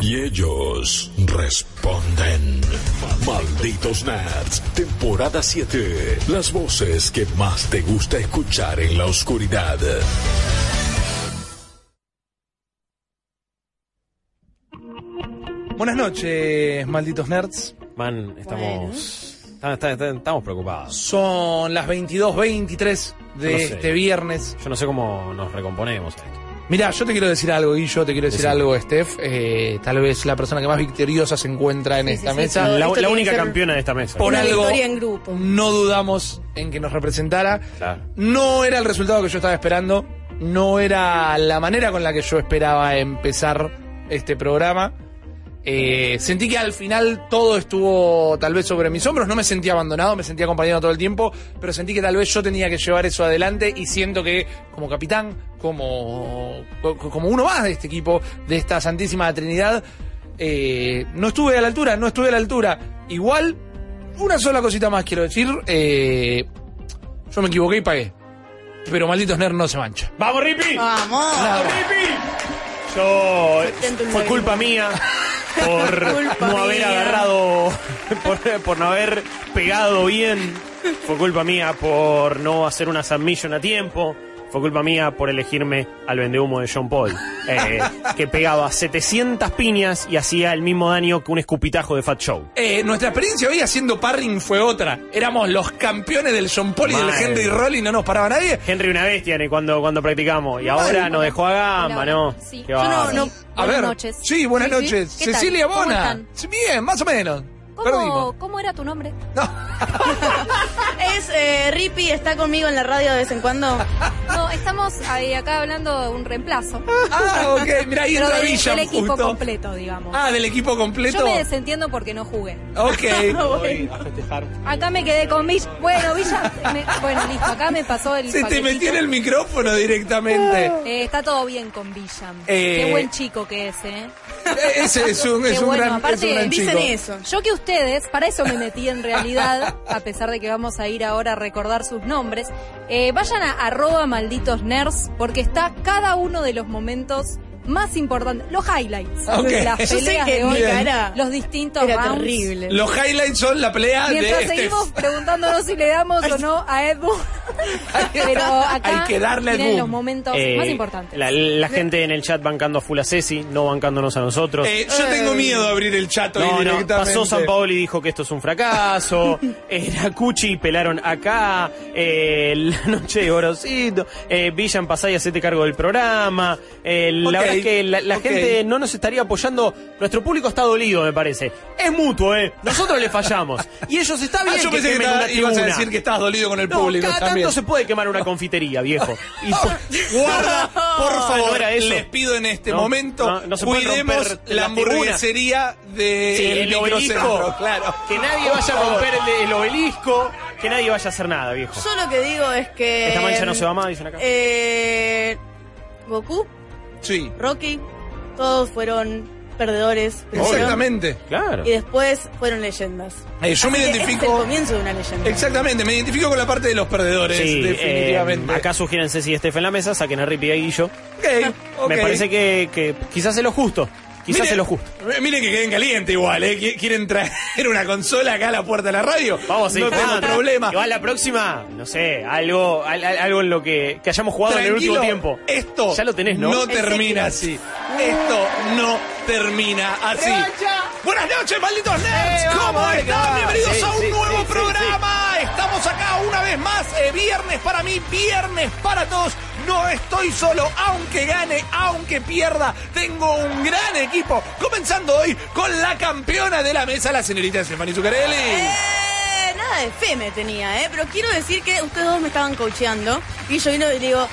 Y ellos responden. Malditos Nerds, temporada 7. Las voces que más te gusta escuchar en la oscuridad. Buenas noches, malditos nerds. Man, estamos. está- está- está- estamos preocupados. Son las 22.23 de Yo no sé. este viernes. Yo no sé cómo nos recomponemos a esto. Mira, yo te quiero decir algo, y yo te quiero decir algo, Steph. Eh, tal vez la persona que más victoriosa se encuentra en Sí, esta sí, sí, mesa. La, única campeona de esta mesa. Por Una algo, victoria en grupo. no dudamos en que nos representara. Claro. No era el resultado que yo estaba esperando. No era la manera con la que yo esperaba empezar este programa. Eh, sentí que al final todo estuvo tal vez sobre mis hombros. No me sentía abandonado, me sentía acompañado todo el tiempo. Pero sentí que tal vez yo tenía que llevar eso adelante. Y siento que como capitán, como, co- como uno más de este equipo, de esta Santísima Trinidad, eh, no estuve a la altura, no estuve a la altura. Igual, una sola cosita más quiero decir. eh, yo me equivoqué y pagué. Pero malditos nerds no se mancha. ¡Vamos, Rippy! Vamos. Yo. Intento un Fue culpa mía por Culpa no haber mía. agarrado. Por, por no haber pegado bien. Fue culpa mía por no hacer una submission a tiempo. Fue culpa mía por elegirme al vendehumo de John Paul, eh, que pegaba 700 piñas y hacía el mismo daño que un escupitajo de Fat Show. Eh, nuestra experiencia hoy haciendo parring fue otra. Éramos los campeones del John Paul y del. Henry Roll y no nos paraba nadie. Henry una bestia ¿eh? cuando, cuando practicamos. Y ahora nos dejó a gamba, ¿no? sí. Yo no- no- A Buenas ver. noches. Sí, buenas Sí, sí. noches. Cecilia ¿Cómo Bona. Bien, más o menos. ¿Cómo, Perdimos. ¿Cómo era tu nombre? No. Es eh, Rippy, está conmigo en la radio de vez en cuando. No, estamos ahí acá hablando de un reemplazo. Ah, ok. Mira, ahí Pero entra de- Villam del equipo justo. completo, digamos. Ah, del equipo completo. Yo me desentiendo porque no jugué. Ok. Voy a festejar. Acá me quedé con Villa. Bueno, Villa. me- bueno, listo. Acá me pasó el. Se te metió en el micrófono directamente. Eh, está todo bien con Villam. Eh, Qué buen chico que es, ¿eh? Ese es un, es Qué un bueno, gran, es aparte un gran Dicen chico. eso. Yo que ustedes, para eso me metí en realidad, a pesar de que vamos a ir ahora a recordar sus nombres, eh, vayan a arroba malditos nerds, porque está cada uno de los momentos más importantes, los highlights de las Yo sé peleas que de hoy, cara los distintos Era rounds. terrible. Los highlights son la pelea Mientras de este seguimos preguntándonos si le damos o no a Edu, pero acá Hay que darle boom. los momentos Eh, más importantes. La, la gente en el chat bancando a full a Ceci, no bancándonos a nosotros. Eh, yo tengo miedo de abrir el chat hoy no, no, directamente. pasó San Paolo y dijo que esto es un fracaso. Era Cuchi, pelaron acá. eh, la noche de Gorosito. Eh, Villan, pasá y hacete cargo del programa. Eh, la Ok, verdad es que la, la ok. gente no nos estaría apoyando. Nuestro público está dolido, me parece. Es mutuo, ¿eh? Nosotros le fallamos. Y ellos está bien Ah, yo que pensé que quemen estaba- una ibas a tribuna. decir que estabas dolido con el No, público cada también. tanto se puede quemar una confitería, viejo. Y por- guarda, por favor, era eso. les pido en este No, momento, no, no cuidemos la hamburguesería de Sí, el obelisco. claro. Que nadie vaya a romper el, el obelisco. Que nadie vaya a hacer nada, viejo. Yo lo que digo es que. Esta mancha no se va más, dicen acá. Eh, Goku, Sí, Rocky, todos fueron perdedores. exactamente. Claro. Y después fueron leyendas. Eh, yo me Así que es el identifico... comienzo de una leyenda. Exactamente, me identifico con la parte de los perdedores, Sí, definitivamente. eh, acá sugieren Ceci y Estef en la mesa, saquen a Rippy y a Guillo. Me parece que, que quizás es lo justo. Quizás Miren- es lo justo. eh, Miren que queden caliente igual, ¿eh? Qui- ¿Quieren traer una consola acá a la puerta de la radio? Vamos a No tengo problema. Igual la próxima, no sé, algo, al- al- algo en lo que, que hayamos jugado en el último tiempo. Esto Ya lo tenés, ¿no? No termina así. Esto no termina así. Buenas noches, malditos nerds. Eh, ¿Cómo vamos, están? Bienvenidos Sí, a un sí, nuevo sí, sí, programa. Estamos acá una vez más. eh, viernes para mí, viernes para todos. No estoy solo, aunque gane, aunque pierda. Tengo un gran equipo. Comenzando hoy con la campeona de la mesa, la señorita Stephanie Zuccarelli. Eh, nada de fe me tenía, ¿eh? Pero quiero decir que ustedes dos me estaban coacheando. Y yo vino y digo,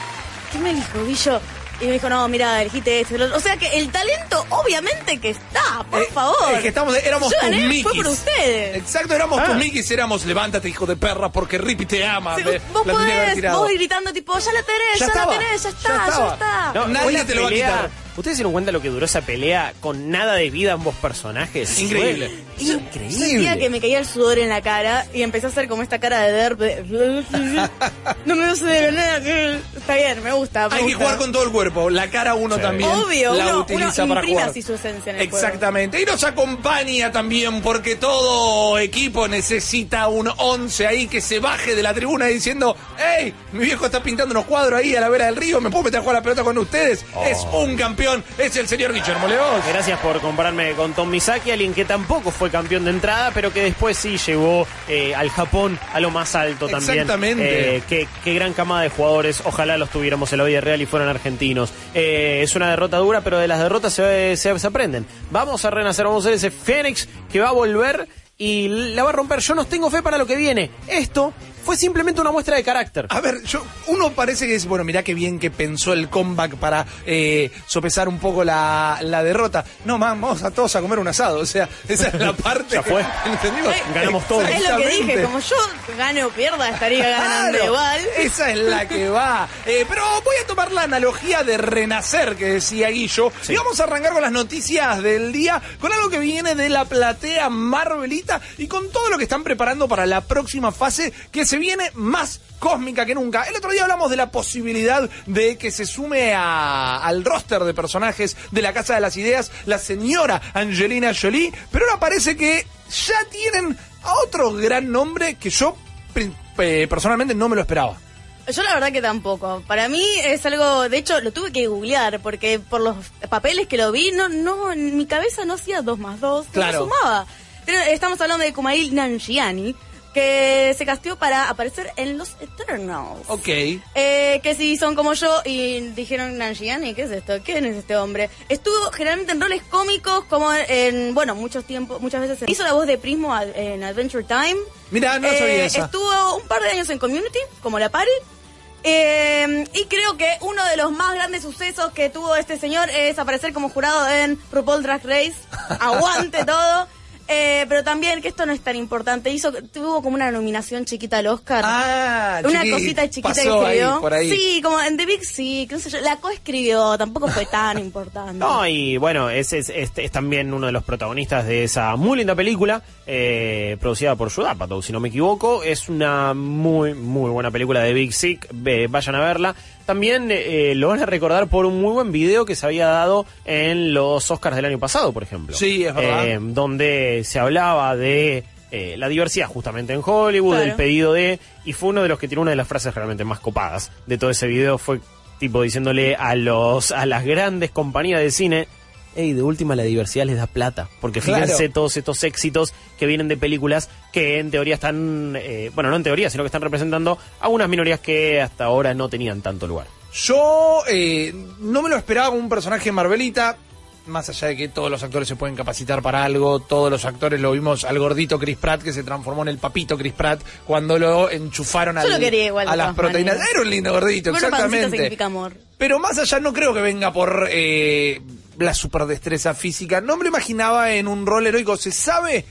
¿qué me dijo, Guillo? Y me dijo, no, mira, elegiste este. el otro. O sea que el talento, obviamente que está, por Eh, favor. Es que estamos, éramos Yo tus gané, fue por ustedes. Exacto, éramos Ah. tus Mickeys, éramos levántate, hijo de perra, porque Rippy te ama. Sí, Me- vos la podés, vos gritando tipo, ya la tenés, Ya ya, estaba, la tenés, ya está, ya está. No, Nadie te lo va a quitar. ¿Ustedes se dieron cuenta lo que duró esa pelea con nada de vida ambos personajes? Increíble. Increíble. Sentía que me caía el sudor en la cara y empecé a hacer como esta cara de derp. de- No me sucede nada. Está bien, me gusta. me Hay que gusta. jugar con todo el cuerpo. La cara uno Sí. también Obvio, la uno, utiliza uno para jugar. así su esencia en el juego. Exactamente. Y nos acompaña también porque todo equipo necesita un 11 ahí que se baje de la tribuna diciendo, hey, mi viejo está pintando unos cuadros ahí a la vera del río, ¿me puedo meter a jugar a la pelota con ustedes? Oh. Es un campeón, es el señor Guillermo León. Gracias por compararme con Tom Misaki, alguien que tampoco fue campeón de entrada, pero que después sí llegó eh, al Japón a lo más alto también. Exactamente. Eh, qué, qué gran camada de jugadores, ojalá los tuviéramos en la vida real y fueran argentinos. Eh, es una derrota dura, pero de las derrotas se, se- se aprenden. Vamos a renacer, vamos a ser ese Fénix que va a volver y la va a romper. Yo no tengo fe para lo que viene. Esto fue simplemente una muestra de carácter. A ver, yo, uno parece que es, bueno, mirá qué bien que pensó el comeback para eh, sopesar un poco la, la derrota. No, man, vamos a todos a comer un asado. O sea, esa es la parte. Ya fue. ¿Entendimos? Eh, Ganamos todos. Es lo que dije, como yo gane o pierda, estaría ganando Claro, igual. Esa es la que va. Eh, pero voy a tomar la analogía de renacer que decía Guillo. Y vamos a arrancar con las noticias del día, con algo que viene de la platea Marvelita y con todo lo que están preparando para la próxima fase que se viene más cósmica que nunca. El otro día hablamos de la posibilidad de que se sume a- al roster de personajes de la Casa de las Ideas la señora Angelina Jolie, pero ahora parece que ya tienen a otro gran nombre que yo eh, personalmente no me lo esperaba. Yo la verdad que tampoco. Para mí es algo, de hecho lo tuve que googlear porque por los papeles que lo vi, no, no, en mi cabeza no hacía dos más dos, Claro. no sumaba. Pero estamos hablando de Kumail Nanjiani, que se casteó para aparecer en Los Eternals. Ok. Eh, que si son como yo y dijeron Nanjiani, ¿qué es esto? ¿Quién es este hombre? Estuvo generalmente en roles cómicos, como en, bueno, muchos tiempos, muchas veces hizo la voz de Prismo en Adventure Time. Mira, no Eh, sabía esa. Estuvo un par de años en Community, como la Pari. Eh, y creo que uno de los más grandes sucesos que tuvo este señor es aparecer como jurado en RuPaul Drag Race. Aguante todo. Eh, pero también, que esto no es tan importante, hizo tuvo como una nominación chiquita al Oscar. Ah, Una chiqui, cosita chiquita que ahí, escribió. por ahí. Sí, como en The Big Sick, qué sé yo, la coescribió, tampoco fue tan importante. No, y bueno, es, es, es- es también uno de los protagonistas de esa muy linda película, eh, producida por Judd Apatow, si no me equivoco. Es una muy, muy buena película de Big Sick, ve- vayan a verla. También eh, lo van a recordar por un muy buen video que se había dado en los Oscars del año pasado, por ejemplo. Sí, es verdad. Eh, donde se hablaba de eh, la diversidad justamente en Hollywood, Claro. del pedido de... Y fue uno de los que tiene una de las frases realmente más copadas de todo ese video. Fue tipo diciéndole a los a las grandes compañías de cine, hey, de última la diversidad les da plata. Porque Claro. fíjense todos estos éxitos que vienen de películas que en teoría están, eh, bueno, no en teoría, sino que están representando a unas minorías que hasta ahora no tenían tanto lugar. Yo eh, no me lo esperaba como un personaje Marvelita. Más allá de que todos los actores se pueden capacitar para algo, todos los actores lo vimos al gordito Chris Pratt que se transformó en el papito Chris Pratt cuando lo enchufaron Yo al- lo quería igual, de a las proteínas. maneras. Era un lindo gordito, pancito exactamente. significa amor. Pero más allá no creo que venga por eh, la superdestreza física. No me lo imaginaba en un rol heroico. ¿Se sabe?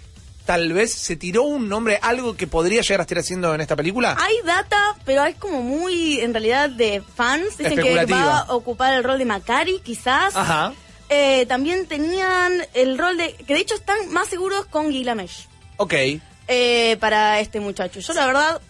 Tal vez se tiró un nombre, algo que podría llegar a estar haciendo en esta película. Hay data, pero es como muy, en realidad, de fans. Dicen que va a ocupar el rol de Macari, quizás. Ajá. Eh, también tenían el rol de... Que de hecho están más seguros con Gilamesh Ok. eh, para este muchacho. Yo la verdad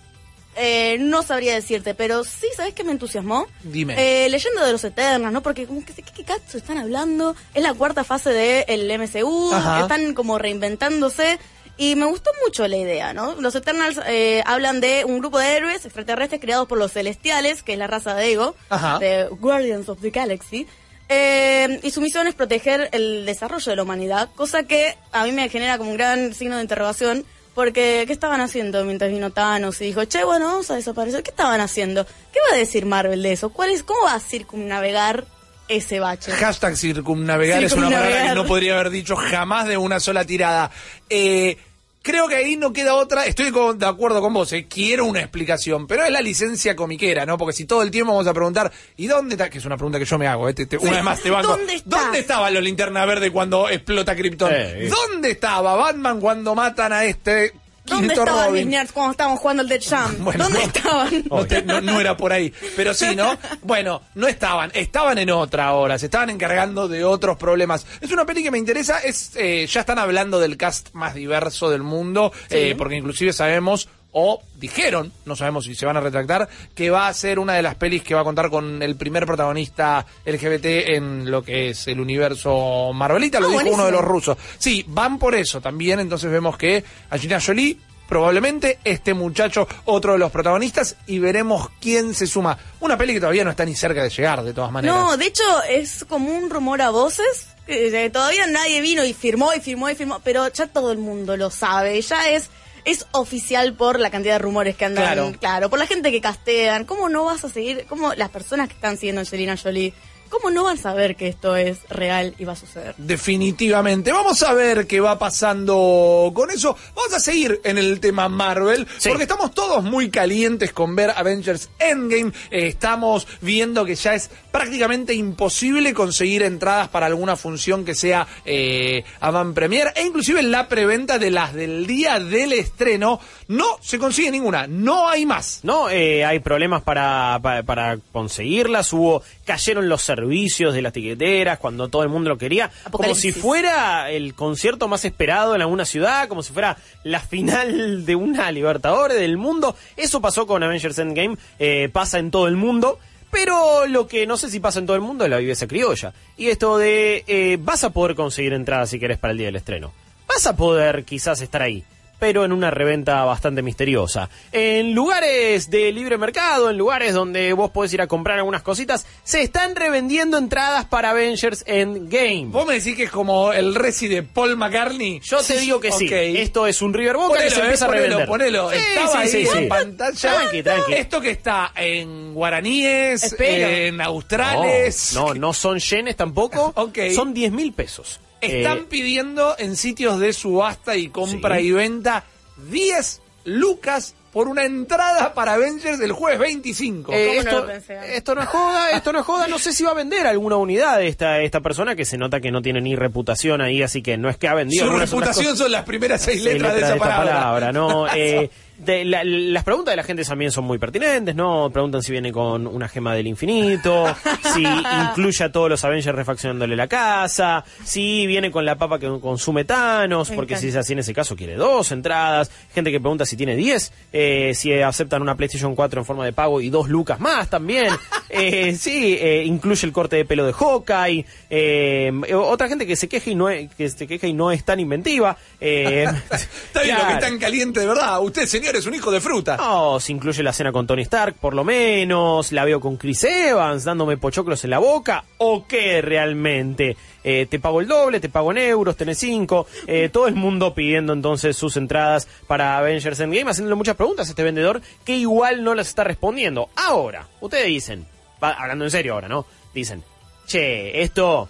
eh, no sabría decirte, pero sí, ¿sabes qué me entusiasmó? Dime. Eh, leyendo de los Eternas, ¿no? Porque como que ¿qué, qué cazzo están hablando? Es la cuarta fase del MCU, Ajá. están como reinventándose. Y me gustó mucho la idea, ¿no? Los Eternals eh, hablan de un grupo de héroes extraterrestres creados por los Celestiales, que es la raza de Ego, Ajá. de Guardians of the Galaxy. Eh, y su misión es proteger el desarrollo de la humanidad, cosa que a mí me genera como un gran signo de interrogación, porque ¿qué estaban haciendo mientras vino Thanos y dijo, che, bueno, vamos a desaparecer? ¿Qué estaban haciendo? ¿Qué va a decir Marvel de eso? ¿Cuál es, ¿Cómo va a circunnavegar ese bache? Hashtag circunnavegar es una palabra que Circunnavegar. no podría haber dicho jamás de una sola tirada. Eh, creo que ahí no queda otra. Estoy con- de acuerdo con vos, eh, quiero una explicación, pero es la licencia comiquera, ¿no? Porque si todo el tiempo vamos a preguntar, ¿y dónde está? Que es una pregunta que yo me hago, eh, te- te- una vez más te banco. ¿Dónde? ¿Dónde estaban los linterna verde cuando explota Krypton? Eh, eh. ¿Dónde estaba Batman cuando matan a este ¿Dónde estaban Robin? mis nerds cuando estábamos jugando al Dead Jam? Bueno, ¿Dónde no. estaban? No, te- no- no era por ahí. Pero sí, ¿no? Bueno, no estaban. Estaban en otra hora. Se estaban encargando de otros problemas. Es una peli que me interesa. Es eh, Ya están hablando del cast más diverso del mundo. eh, porque inclusive sabemos, o dijeron, no sabemos si se van a retractar, que va a ser una de las pelis que va a contar con el primer protagonista LGBT en lo que es el universo Marvelita. Lo Ah, dijo uno de los rusos. Sí, van por eso también. Entonces vemos que Angelina Jolie probablemente este muchacho otro de los protagonistas y veremos quién se suma. Una peli que todavía no está ni cerca de llegar, de todas maneras. No, de hecho es como un rumor a voces. Que eh, todavía nadie vino y firmó y firmó y firmó, pero ya todo el mundo lo sabe. Ya es es oficial por la cantidad de rumores que andan. Claro. por la gente que castean. ¿Cómo no vas a seguir? ¿Cómo las personas que están siguiendo a Angelina Jolie? ¿Cómo no van a saber que esto es real y va a suceder? Definitivamente. Vamos a ver qué va pasando con eso. Vamos a seguir en el tema Marvel, Sí. porque estamos todos muy calientes con ver Avengers Endgame. Eh, estamos viendo que ya es prácticamente imposible conseguir entradas para alguna función que sea eh, avant premier e inclusive la preventa de las del día del estreno no se consigue ninguna. No hay más. No, eh, hay problemas para, para, para conseguirlas, hubo, cayeron los servicios de las tiqueteras cuando todo el mundo lo quería, como si fuera el concierto más esperado en alguna ciudad, como si fuera la final de una Libertadores del mundo. Eso pasó con Avengers Endgame, eh, pasa en todo el mundo. Pero lo que no sé si pasa en todo el mundo es la viveza criolla. Y esto de eh, vas a poder conseguir entradas si querés para el día del estreno. Vas a poder quizás estar ahí pero en una reventa bastante misteriosa. En lugares de libre mercado, en lugares donde vos podés ir a comprar algunas cositas, se están revendiendo entradas para Avengers Endgame. Vos me decís que es como el Resi de Paul McCartney. Yo te digo que sí. Esto es un River Boca que Ponelo, se empieza eh, a revender. ponelo, ponelo. Sí, Estaba sí, ahí sí, sí. en pantalla. Tranqui, tranqui. Esto que está en guaraníes, en australes. No, no, no son yenes tampoco. Ok. Son 10 mil pesos. Están Eh, pidiendo en sitios de subasta y compra Sí. y venta 10 lucas por una entrada para Avengers el jueves 25. Eh, ¿Cómo no esto, lo pensé antes? esto no es joda, esto no es joda. No sé si va a vender alguna unidad esta, esta persona que se nota que no tiene ni reputación ahí, así que no es que ha vendido. Su reputación son las primeras seis seis letras, de esa esta palabra. ¿no? Eh, de- la- las preguntas de la gente también son muy pertinentes, ¿no? Preguntan si viene con una gema del infinito, si incluye a todos los Avengers refaccionándole la casa, si viene con la papa que consume Thanos, porque si es así en ese caso quiere dos entradas, gente que pregunta si tiene 10, eh, si aceptan una PlayStation 4 en forma de pago y dos lucas más también, eh, sí, eh, incluye el corte de pelo de Hawkeye, eh, otra gente que se queja y no es, que se queja y no es tan inventiva, eh, Está bien, lo que es tan caliente de verdad. Usted, señor, es un hijo de fruta. No, se incluye la cena con Tony Stark, por lo menos. La veo con Chris Evans dándome pochoclos en la boca. ¿O qué realmente? Eh, te pago el doble, te pago en euros, tenés cinco. Eh, todo el mundo pidiendo entonces sus entradas para Avengers Endgame, haciéndole muchas preguntas a este vendedor que igual no las está respondiendo. Ahora, ustedes dicen, hablando en serio ahora, ¿no? Dicen, che, esto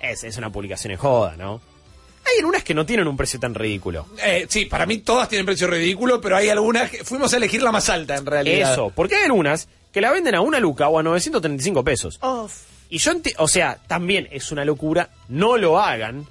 es, es una publicación en joda, ¿no? Hay algunas que no tienen un precio tan ridículo. Eh, sí, para mí todas tienen precio ridículo, pero hay algunas que fuimos a elegir la más alta en realidad. Eso, porque hay algunas que la venden a una luca o a 935 pesos. Y yo o sea, también es una locura, no lo hagan,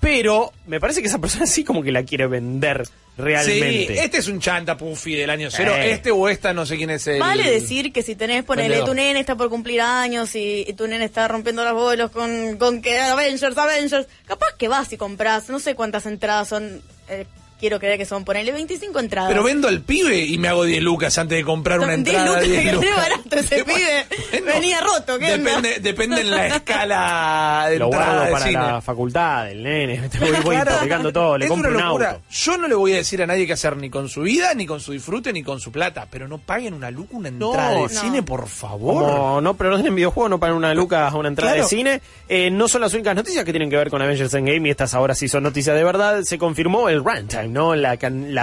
pero me parece que esa persona sí como que la quiere vender realmente. Sí, este es un chanta puffy del año cero. Eh. Este o esta, no sé quién es el. Vale decir que si tenés, ponele, tu nene está por cumplir años y, y tu nene está rompiendo los bolos con, con que Avengers, Avengers, capaz que vas y compras, no sé cuántas entradas son, eh, quiero creer que son, ponele 25 entradas. Pero vendo al pibe y me hago 10 lucas antes de comprar una Son 10 entrada. lucas, 10 que re lucas. barato ese pibe. Venía roto, ¿qué onda? depende, depende en la escala de lo entrada guardo de para cine. la facultad del nene, voy, voy Claro. todo, le Es compro una un locura. auto. Yo no le voy a decir a nadie qué hacer ni con su vida, ni con su disfrute, ni con su plata. Pero no paguen una luca, una No, entrada de no. cine, por favor. Como no, pero no tienen videojuego, no pagan una luca a una entrada Claro. de cine. Eh, no son las únicas noticias que tienen que ver con Avengers Endgame y estas ahora sí son noticias de verdad. Se confirmó el runtime ¿no? La,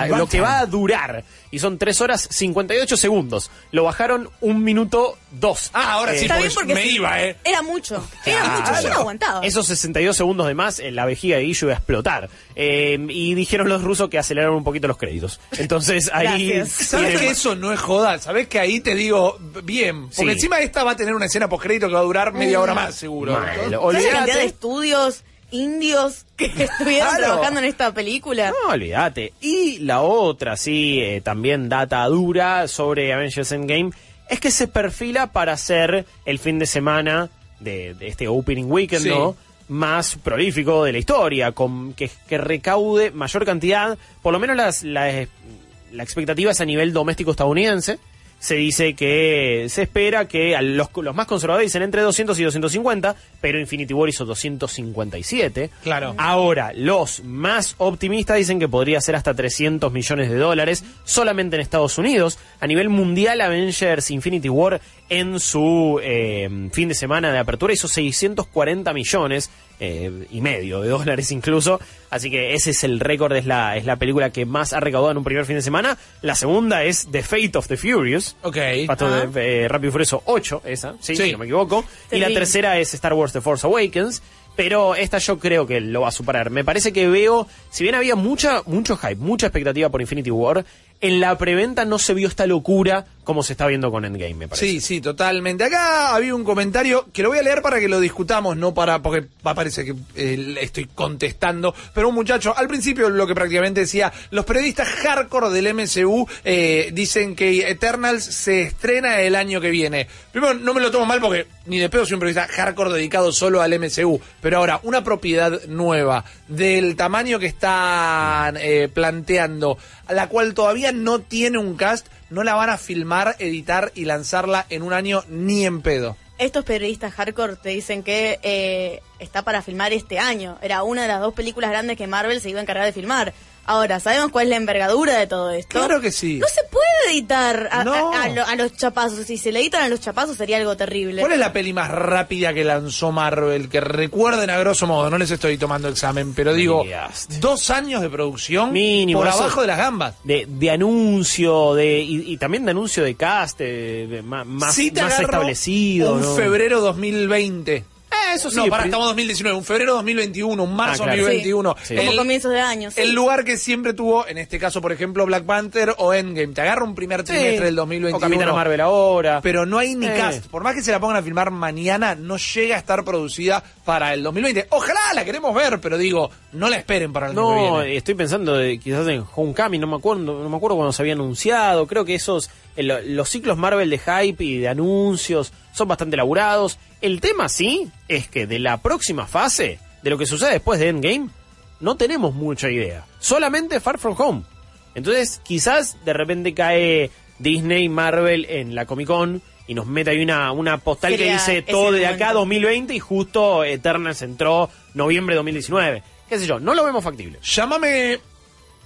lo que va a durar. Y son 3 horas 58 segundos. Lo bajaron un minuto 2. Ah, ahora sí, Está bien porque porque me sí, iba, ¿eh? Era mucho. Era mucho. Yo no aguantaba. Esos 62 segundos de más, eh, la vejiga de Guillo iba a explotar. Eh, y dijeron los rusos que aceleraron un poquito los créditos. Entonces ahí... ¿Sabes que eso no es joda? ¿Sabes que ahí te digo bien? Porque Sí. encima esta va a tener una escena postcrédito que va a durar media hora más, seguro. Mal. ¿Sabes la cantidad de estudios indios que estuvieron Claro. trabajando en esta película? No, olvídate. Y la otra, sí, eh, también data dura sobre Avengers Endgame, es que se perfila para ser el fin de semana de, de este opening weekend, Sí. ¿no? Más prolífico de la historia, con que, que recaude mayor cantidad, por lo menos las, la, la expectativa es a nivel doméstico estadounidense. Se dice que se espera que a los, los más conservadores dicen entre 200 y 250, pero Infinity War hizo 257. Claro. Ahora, los más optimistas dicen que podría ser hasta 300 millones de dólares solamente en Estados Unidos. A nivel mundial, Avengers Infinity War en su eh, fin de semana de apertura hizo 640 millones eh, y medio de dólares incluso. Así que ese es el récord, es la, es la película que más ha recaudado en un primer fin de semana. La segunda es The Fate of the Furious. Ok. Pato Ah. de eh, Rápido y Furioso 8, esa, sí, Sí. si no me equivoco. Y la tercera es Star Wars The Force Awakens. Pero esta yo creo que lo va a superar. Me parece que veo, si bien había mucha, mucho hype, mucha expectativa por Infinity War, en la preventa no se vio esta locura como se está viendo con Endgame, me parece. Sí, sí, totalmente. Acá había un comentario que lo voy a leer para que lo discutamos, no para, porque parecer que eh, estoy contestando, pero un muchacho, al principio lo que prácticamente decía, los periodistas hardcore del MCU eh, dicen que Eternals se estrena el año que viene. Primero, no me lo tomo mal porque ni de pedo soy un periodista hardcore dedicado solo al MCU, pero ahora, una propiedad nueva del tamaño que están eh, planteando, la cual todavía no tiene un cast, no la van a filmar, editar y lanzarla en un año ni en pedo. Estos periodistas hardcore te dicen que eh, está para filmar este año. Era una de las dos películas grandes que Marvel se iba a encargar de filmar. Ahora, ¿sabemos cuál es la envergadura de todo esto? Claro que sí. No se puede editar a, No. a- a lo- a los chapazos. Si se le editan a los chapazos sería algo terrible. ¿Cuál es la peli más rápida que lanzó Marvel? Que recuerden a grosso modo, no les estoy tomando examen, pero digo, dos años de producción Mínimo, por abajo de las gambas. De, de anuncio, de, y, y también de anuncio de cast, de- de más, Sí te más establecido. Un ¿no? febrero 2020. Eso sí. no, para estamos 2019, un febrero 2021, un marzo Ah, claro. 2021. Sí. Como El- comienzos de año. sí. El lugar que siempre tuvo, en este caso, por ejemplo, Black Panther o Endgame. Te agarra un primer trimestre del 2021. O Capitana Marvel ahora. Pero no hay ni Eh. cast. Por más que se la pongan a filmar mañana, no llega a estar producida para el 2020. Ojalá la queremos ver, pero digo, no la esperen para el No, estoy pensando de, quizás en Homecoming, no me acuerdo, no me acuerdo cuando se había anunciado. Creo que esos, eh, lo- los ciclos Marvel de hype y de anuncios son bastante elaborados. El tema sí es que de la próxima fase, de lo que sucede después de Endgame, no tenemos mucha idea. Solamente Far From Home. Entonces, quizás de repente cae Disney, Marvel en la Comic Con y nos mete ahí una, una postal que dice todo de acá momento. 2020 y justo Eternals entró noviembre de 2019. Qué sé yo, no lo vemos factible. Llámame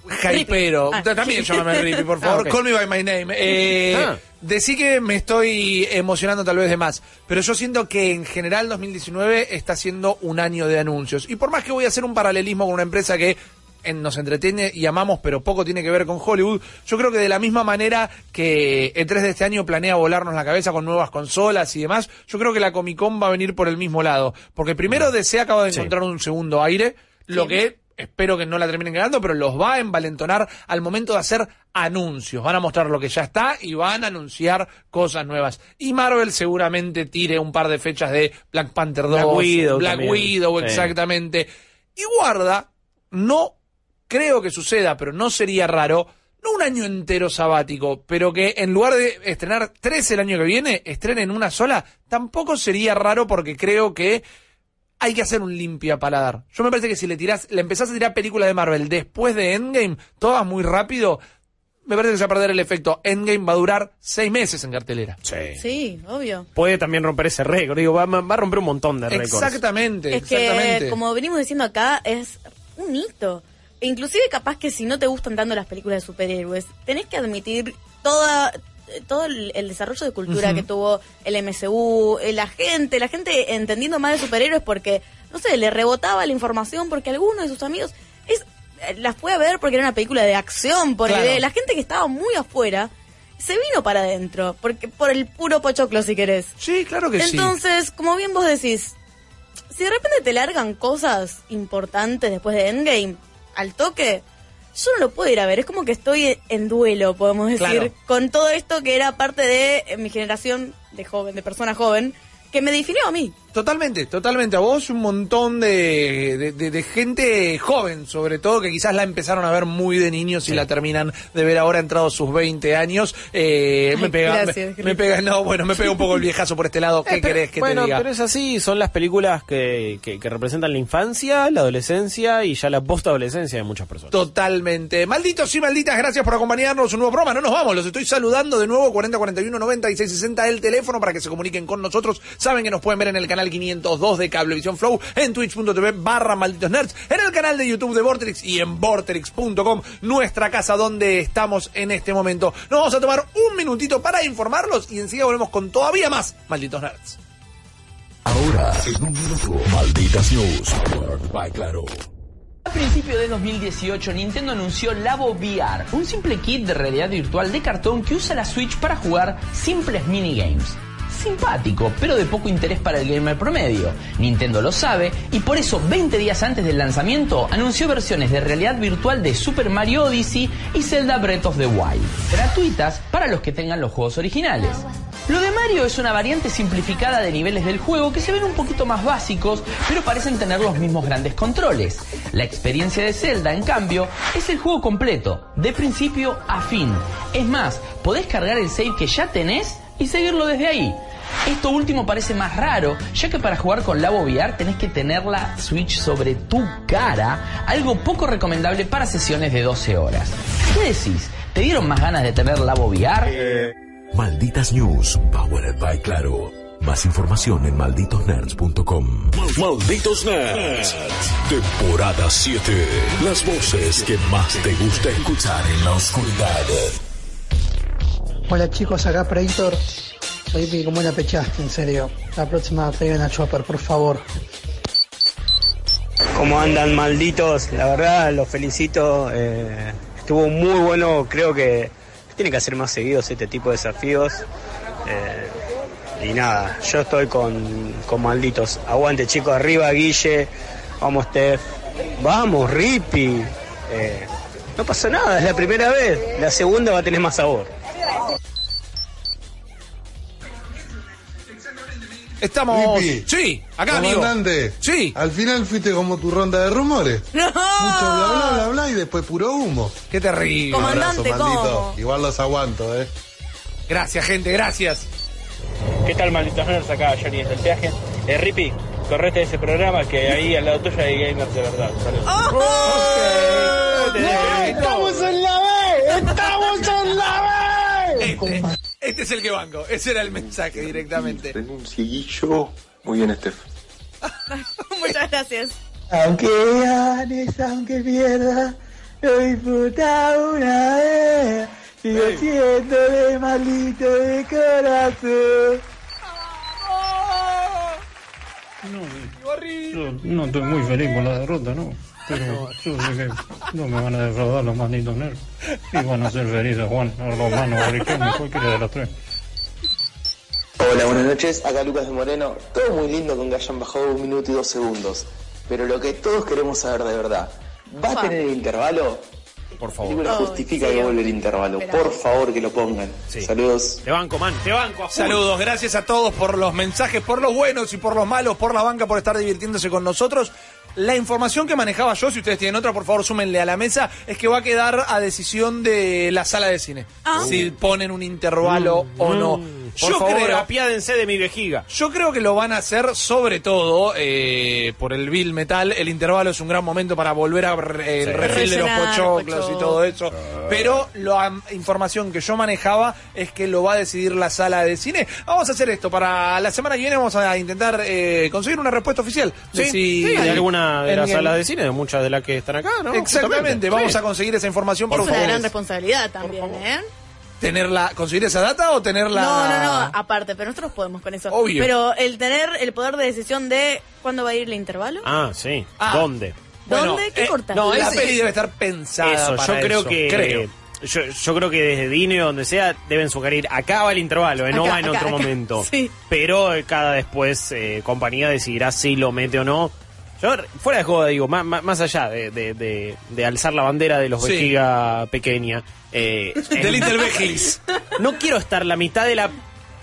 Jaipero. Ah. También llámame Rippy, por favor. Ah. Call me by my name. Eh, Ah. Decí que me estoy emocionando tal vez de más, pero yo siento que en general 2019 está siendo un año de anuncios. Y por más que voy a hacer un paralelismo con una empresa que en- nos entretiene y amamos, pero poco tiene que ver con Hollywood, yo creo que de la misma manera que el 3 de este año planea volarnos la cabeza con nuevas consolas y demás, yo creo que la Comic Con va a venir por el mismo lado. Porque primero DC acaba de Sí. encontrar un segundo aire, lo que espero que no la terminen cagando, pero los va a envalentonar al momento de hacer anuncios. Van a mostrar lo que ya está y van a anunciar cosas nuevas. Y Marvel seguramente tire un par de fechas de Black Panther 2, Black Widow Black Sí. exactamente. Y guarda, no creo que suceda, pero no sería raro, no un año entero sabático, pero que en lugar de estrenar tres el año que viene, estrenen una sola, tampoco sería raro porque creo que hay que hacer un limpia paladar. Yo me parece que si le tirás, le empezás a tirar películas de Marvel después de Endgame, todas muy rápido, me parece que se va a perder el efecto. Endgame va a durar seis meses en cartelera. Sí, obvio. Puede también romper ese récord. Digo, va, va a romper un montón de récords. Exactamente, Es exactamente. que, como venimos diciendo acá, es un hito. Inclusive capaz que si no te gustan tanto las películas de superhéroes, tenés que admitir toda todo el, el desarrollo de cultura que tuvo el MCU, eh, la gente, la gente entendiendo más de superhéroes porque, no sé, le rebotaba la información porque alguno de sus amigos... Es, eh, las fue a ver porque era una película de acción, por Claro. la gente que estaba muy afuera se vino para adentro, porque por el puro pochoclo si querés. Sí, claro que sí. Entonces, como bien vos decís, si de repente te largan cosas importantes después de Endgame, al toque, yo no lo puedo ir a ver. Es como que estoy en duelo, podemos decir, Claro. con todo esto que era parte de eh, mi generación de joven, de persona joven, que me definió a mí. Totalmente, totalmente. A vos un montón de, de, de- de gente joven, sobre todo, que quizás la empezaron a ver muy de niños y la terminan de ver ahora entrados sus 20 años. Eh, me pega, gracias, me, pega, no, bueno, me pega un poco el viejazo por este lado. ¿Qué Eh, pero- querés que bueno, te diga? pero es así, son las películas que, que, que representan la infancia, la adolescencia y ya la post-adolescencia de muchas personas. Totalmente. Malditos y malditas, gracias por acompañarnos. Un nuevo programa. No nos vamos, los estoy saludando de nuevo. 40 41 90 y 660 el teléfono para que se comuniquen con nosotros. Saben que nos pueden ver en el canal 502 de Cablevisión Flow, en twitch.tv barra malditos nerds, en el canal de YouTube de Vorterix y en vorterix.com, nuestra casa donde estamos en este momento. Nos vamos a tomar un minutito para informarlos y enseguida volvemos con todavía más malditos nerds. Ahora, en un minuto, Malditas News, by Claro. A principios de 2018, Nintendo anunció Labo VR, un simple kit de realidad virtual de cartón que usa la Switch para jugar simples minigames. Simpático, pero de poco interés para el gamer promedio. Nintendo lo sabe y por eso 20 días antes del lanzamiento anunció versiones de realidad virtual de Super Mario Odyssey y Zelda Breath of the Wild, gratuitas para los que tengan los juegos originales. Lo de Mario es una variante simplificada de niveles del juego que se ven un poquito más básicos, pero parecen tener los mismos grandes controles. La experiencia de Zelda, en cambio, es el juego completo, de principio a fin. Es más, podés cargar el save que ya tenés y seguirlo desde ahí. Esto último parece más raro, ya que para jugar con Labo VR tenés que tener la Switch sobre tu cara, algo poco recomendable para sesiones de 12 horas. ¿Qué decís? ¿Te dieron más ganas de tener Labo VR? Malditas News, powered by Claro. Más información en malditosnerds.com. Malditos Nerds. Temporada 7. Las voces que más te gusta escuchar en la oscuridad. Hola chicos, acá Predator. Soy como una pechaste, en serio. La próxima traigan a Chopper, por favor. ¿Cómo andan malditos? La verdad, los felicito. eh, estuvo muy bueno. Creo que tiene que hacer más seguidos este tipo de desafíos. eh, y nada, yo estoy con, con malditos. Aguante chicos, arriba Guille. Vamos Steph. Vamos Rippy. Eh, no pasa nada, es la primera vez. La segunda va a tener más sabor. Estamos. Rippy. Sí, acá, amigo. Sí. al final fuiste como tu ronda de rumores. ¡No! Mucho bla bla bla bla y después puro humo. Qué terrible. Comandante, Abrazo, maldito. ¿cómo? Igual los aguanto, eh. Gracias, gente, gracias. ¿Qué tal, malditos nerds? Acá Johnny desde el viaje. Eh, Rippy, correte de ese programa que ahí al lado tuyo hay gamers de verdad. Saludos. ¡Estamos en la B! ¡Estamos en la B! Este, este es el que banco. Ese era el mensaje directamente. Tengo un ciguillo. Muy bien, Steph. Muchas gracias. Aunque ganes, aunque pierda, lo disfruta una vez. Sigo siendo de maldito de corazón. Yo no estoy muy feliz con la derrota, ¿no? Pero yo sé que no me van a defraudar los malditos nerds. Y van a hacer felices Juan, a Romano, a Riquelme, cualquiera de las tres. Hola, buenas noches. Acá Lucas de Moreno. Todo muy lindo con que hayan bajado un minuto y dos segundos. Pero lo que todos queremos saber de verdad, ¿va a tener el intervalo? Por favor. Ay, justifica sí, que vuelve el intervalo. Por favor, que lo pongan. Sí. Saludos. Te banco, man, te banco. a. Saludos, gracias a todos por los mensajes, por los buenos y por los malos, por la banca, por estar divirtiéndose con nosotros. La información que manejaba yo, si ustedes tienen otra, por favor, súmenle a la mesa, es que va a quedar a decisión de la sala de cine. Ah. Si ponen un intervalo o no. Mm, Por Yo favor, creo, apiádense de mi vejiga. yo creo que lo van a hacer sobre todo eh, por el Bill Metal. El intervalo es un gran momento para volver a el refil de los pochoclos y todo eso. Pero la información que yo manejaba es que lo va a decidir la sala de cine. Vamos a hacer esto. Para la semana que viene vamos a intentar eh, conseguir una respuesta oficial. de Sí, si- sí, de alguna de las salas de cine, de muchas de las que están acá, ¿no? Exactamente. Vamos Sí. a conseguir esa información. Por es una favor. gran responsabilidad también, ¿eh? Tenerla, ¿Conseguir esa data o tenerla...? No, no, no, aparte, pero nosotros podemos con eso. Obvio. Pero el tener el poder de decisión de cuándo va a ir el intervalo. Ah, sí. Ah. ¿Dónde? Bueno, ¿Dónde? ¿Qué eh, cortas? No, la ese- peli debe estar pensada Eso, para yo creo eso, que. creo. Yo, yo creo que desde Disney o donde sea deben sugerir acá va el intervalo, eh, no va en acá, otro acá. momento. Sí. Pero eh, cada después eh, compañía decidirá si lo mete o no. Yo, fuera de joda, digo, más, más, más allá de, de, de- de alzar la bandera de los Sí. vejiga pequeña. eh, De eh, Little Vejlis. no quiero estar la mitad de la.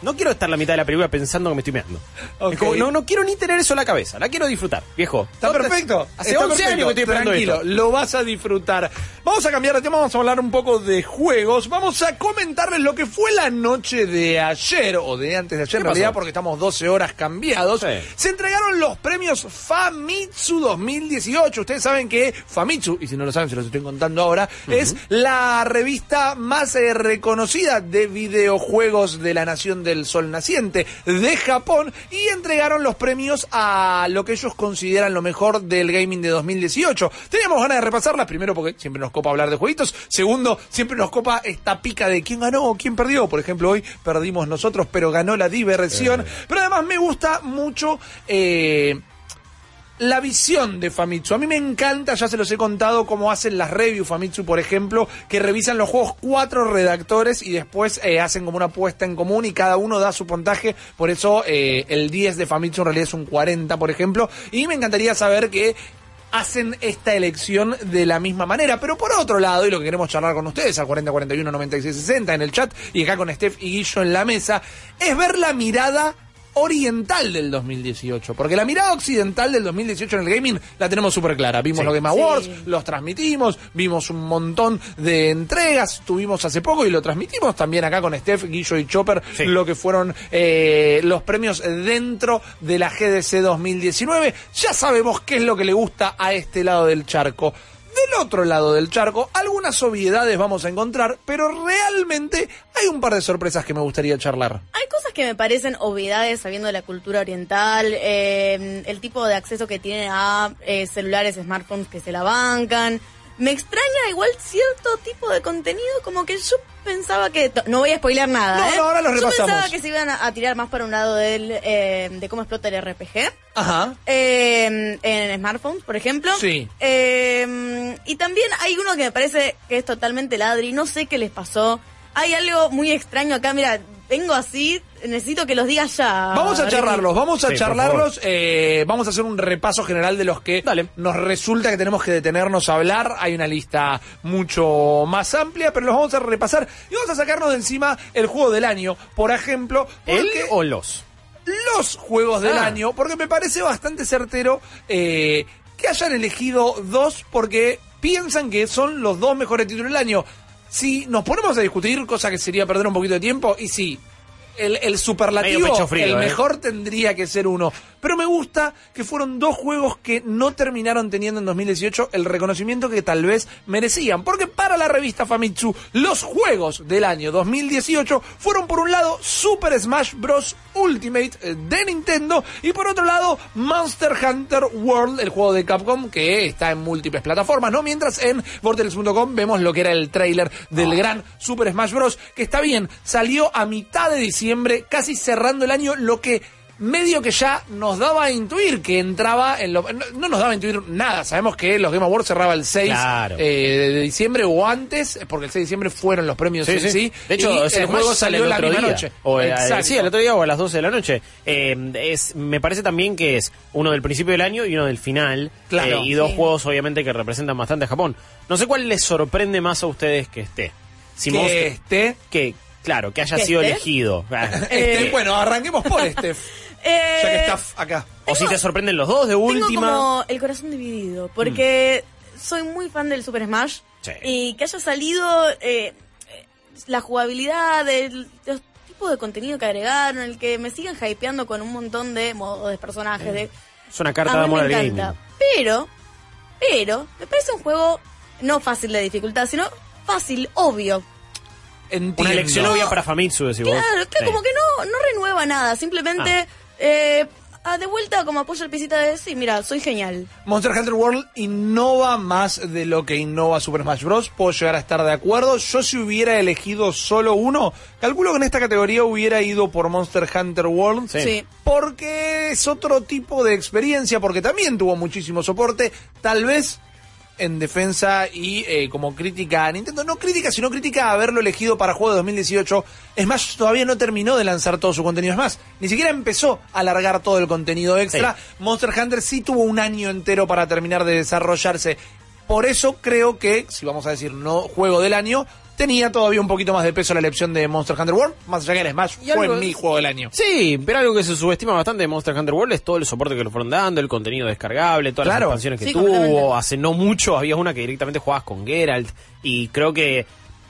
No quiero estar la mitad de la película pensando que me estoy meando. Ok. Es como, no, no quiero ni tener eso en la cabeza. La quiero disfrutar, viejo. Está perfecto. Hace está 11 perfecto. años que estoy esperando Tranquilo, esto. lo vas a disfrutar. Vamos a cambiar de tema, vamos a hablar un poco de juegos. Vamos a comentarles lo que fue la noche de ayer, o de antes de ayer en pasó? realidad, porque estamos 12 horas cambiados. Sí. Se entregaron los premios Famitsu 2018. Ustedes saben que Famitsu, y si no lo saben, se los estoy contando ahora, es la revista más eh, reconocida de videojuegos de la Nación del Sol Naciente de Japón y entregaron los premios a lo que ellos consideran lo mejor del gaming de 2018. Teníamos ganas de repasarlas, primero porque siempre nos copa hablar de jueguitos, segundo, siempre nos copa esta pica de quién ganó o quién perdió. Por ejemplo, hoy perdimos nosotros, pero ganó la diversión. Pero además me gusta mucho... eh, la visión de Famitsu. A mí me encanta, ya se los he contado, cómo hacen las reviews Famitsu, por ejemplo, que revisan los juegos cuatro redactores y después eh, hacen como una puesta en común y cada uno da su puntaje. Por eso eh, el 10 de Famitsu en realidad es un 40, por ejemplo. Y me encantaría saber que hacen esta elección de la misma manera. Pero por otro lado, y lo que queremos charlar con ustedes, al 4041 9660 en el chat y acá con Steph y Guillo en la mesa, es ver la mirada oriental del 2018, porque la mirada occidental del 2018 en el gaming la tenemos súper clara. Vimos Sí. los Game Awards, Sí. los transmitimos, vimos un montón de entregas, tuvimos hace poco y lo transmitimos también acá con Steph, Guillo y Chopper, Sí. lo que fueron eh, los premios dentro de la GDC 2019. Ya sabemos qué es lo que le gusta a este lado del charco. Del otro lado del charco, algunas obviedades vamos a encontrar, pero realmente hay un par de sorpresas que me gustaría charlar. Hay cosas que me parecen obviedades sabiendo de la cultura oriental, eh, el tipo de acceso que tienen a eh, celulares, smartphones que se la bancan. Me extraña igual cierto tipo de contenido, como que yo pensaba que... No voy a spoilear nada, No, ¿eh? no, ahora los Yo repasamos. pensaba que se iban a, a tirar más para un lado del, eh, de cómo explota el RPG. Ajá. Eh, en smartphones, por ejemplo. Sí. Eh, y también hay uno que me parece que es totalmente ladri. No sé qué les pasó. Hay algo muy extraño acá. Mira, vengo así. Necesito que los digas ya. Vamos a charlarlos, vamos a Sí, charlarlos. eh, vamos a hacer un repaso general de los que Dale. nos resulta que tenemos que detenernos a hablar. Hay una lista mucho más amplia, pero los vamos a repasar y vamos a sacarnos de encima el juego del año, por ejemplo. ¿Él porque- o los? los juegos del Ah. año, porque me parece bastante certero eh, que hayan elegido dos porque piensan que son los dos mejores títulos del año. Si nos ponemos a discutir, cosa que sería perder un poquito de tiempo, y sí, el, superlativo, frío, el eh. mejor tendría que ser uno. Pero me gusta que fueron dos juegos que no terminaron teniendo en 2018 el reconocimiento que tal vez merecían. Porque para la revista Famitsu, los juegos del año 2018 fueron por un lado Super Smash Bros. Ultimate eh, de Nintendo y por otro lado Monster Hunter World, el juego de Capcom que está en múltiples plataformas, ¿no? Mientras en Vortex.com vemos lo que era el tráiler del gran Super Smash Bros. que está bien, salió a mitad de diciembre, casi cerrando el año, lo que medio que ya nos daba a intuir que entraba en lo... No, no nos daba a intuir nada, sabemos que los Game Awards cerraba el 6 Claro. eh, de diciembre o antes, porque el 6 de diciembre fueron los premios en sí. De hecho, y el juego salió el la otro misma día. noche. O, eh, Exacto. sí, el otro día o a las 12 de la noche. Eh, es, me parece también que es uno del principio del año y uno del final. Claro. Eh, y dos Sí. juegos, obviamente, que representan bastante a Japón. No sé cuál les sorprende más a ustedes que esté. Si que Monster- esté... que, claro, que haya ¿Que sido esté? elegido. Ah. Este, bueno, arranquemos por Steph, Eh, ya que está f- acá. o si te sorprenden los dos de Tengo última. como el corazón dividido, porque soy muy fan del Super Smash Sí. y que haya salido eh, eh, la jugabilidad, el, los tipos de contenido que agregaron, el que me sigan hypeando con un montón de modos, de personajes, de... Es una carta a de amor al gaming. Pero, pero, me parece un juego no fácil de dificultad, sino fácil, obvio. Entiendo. Una elección obvia para Famitsu, decís vos. Claro, que Sí. como que no, no renueva nada, simplemente Ah. Eh, ah, de vuelta como apoyo al pisita de sí, mira, soy genial. Monster Hunter World innova más de lo que innova Super Smash Bros. Puedo llegar a estar de acuerdo. Yo si hubiera elegido solo uno, calculo que en esta categoría hubiera ido por Monster Hunter World. Sí. Sí. Porque es otro tipo de experiencia, porque también tuvo muchísimo soporte. Tal vez en defensa y eh, como crítica a Nintendo, no crítica, sino crítica a haberlo elegido para juego de 2018. Smash todavía no terminó de lanzar todo su contenido. Es más, ni siquiera empezó a alargar todo el contenido extra. Monster Hunter sí tuvo un año entero para terminar de desarrollarse. Por eso creo que, si vamos a decir no juego del año, tenía todavía un poquito más de peso la elección de Monster Hunter World, más allá que el Smash Y fue algo- mi juego del año. Sí, pero algo que se subestima bastante de Monster Hunter World es todo el soporte que le fueron dando, el contenido descargable, todas Claro. las expansiones que Sí, tuvo. Hace no mucho había una que directamente jugabas con Geralt y creo que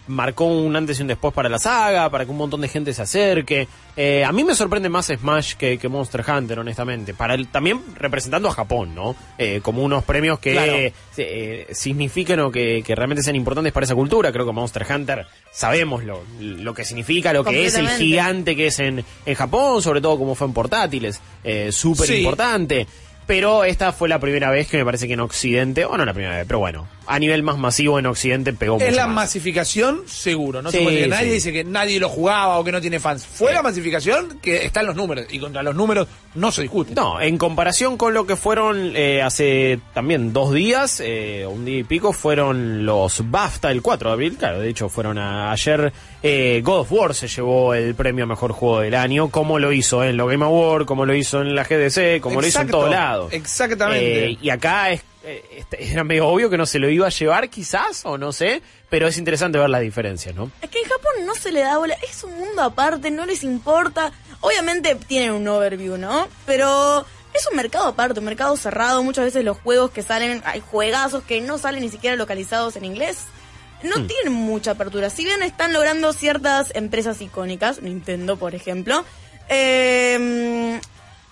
marcó un antes y un después para la saga, para que un montón de gente se acerque. Eh, a mí me sorprende más Smash que, que Monster Hunter, honestamente. Para el, también representando a Japón, ¿no? Eh, como unos premios que Claro. eh, signifiquen o que, que realmente sean importantes para esa cultura. Creo que Monster Hunter sabemos lo, lo que significa, lo que es el gigante que es en, en Japón, sobre todo como fue en portátiles. Eh, Súper Sí. importante. Pero esta fue la primera vez que me parece que en Occidente, o no la primera vez, pero bueno, a nivel más masivo en Occidente pegó Es mucho la más. masificación, seguro. No se Sí, puede decir, nadie sí. dice que nadie lo jugaba o que no tiene fans. Fue la masificación que está en los números. Y contra los números no se discute. No, en comparación con lo que fueron eh, hace también dos días, eh, un día y pico, fueron los BAFTA el 4 de abril. Claro, de hecho fueron a- ayer. eh, God of War se llevó el premio a mejor juego del año, como lo hizo en los Game Awards, como lo hizo en la GDC, como lo hizo en Exacto, todos lados. exactamente. Eh, y acá es, eh, este, era medio obvio que no se lo iba a llevar, quizás, o no sé, pero es interesante ver las diferencias, ¿no? Es que en Japón no se le da bola, es un mundo aparte, no les importa. Obviamente tienen un overview, ¿no? Pero es un mercado aparte, un mercado cerrado. Muchas veces los juegos que salen, hay juegazos que no salen ni siquiera localizados en inglés. No Hmm. tienen mucha apertura. Si bien están logrando ciertas empresas icónicas, Nintendo, por ejemplo, eh,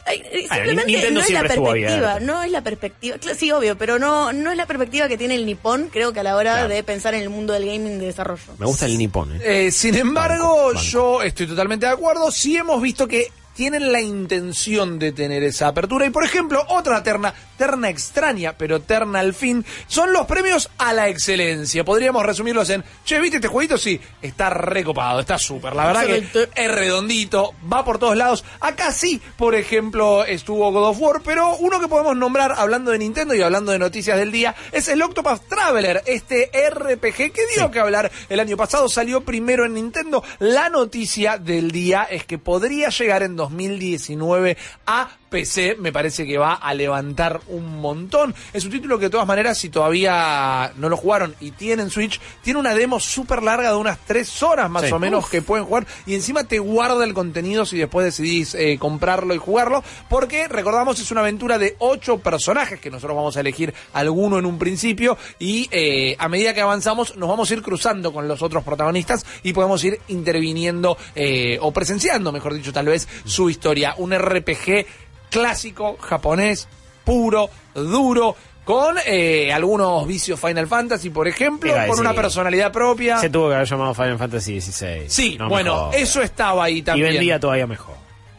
simplemente Nintendo no es la perspectiva, no es la perspectiva, sí, obvio, pero no, no es la perspectiva que tiene el nipón, creo que a la hora Claro. de pensar en el mundo del gaming de desarrollo. Me gusta el nipón, ¿eh? Eh, sin embargo, Banco, banco. yo estoy totalmente de acuerdo. Sí hemos visto que tienen la intención de tener esa apertura. Y por ejemplo, otra terna, terna extraña, pero terna al fin, son los premios a la excelencia. Podríamos resumirlos en, che, ¿viste este jueguito? Sí, está recopado, está súper. La verdad que es redondito, va por todos lados. Acá sí, por ejemplo, estuvo God of War, pero uno que podemos nombrar hablando de Nintendo y hablando de noticias del día es el Octopath Traveler, este RPG que dio que hablar el año pasado, salió primero en Nintendo. La noticia del día es que podría llegar en 2019 a PC, me parece que va a levantar un montón. Es un título que de todas maneras, si todavía no lo jugaron y tienen Switch, tiene una demo súper larga de unas tres horas más Sí. o menos que pueden jugar y encima te guarda el contenido si después decidís eh, comprarlo y jugarlo, porque recordamos es una aventura de ocho personajes que nosotros vamos a elegir alguno en un principio y eh, a medida que avanzamos nos vamos a ir cruzando con los otros protagonistas y podemos ir interviniendo eh, o presenciando, mejor dicho, tal vez su historia. Un RPG clásico, japonés, puro, duro. Con eh, algunos vicios Final Fantasy, por ejemplo, con una personalidad propia. Se tuvo que haber llamado Final Fantasy XVI. Sí, No bueno, eso estaba ahí Y también. vendía todavía mejor.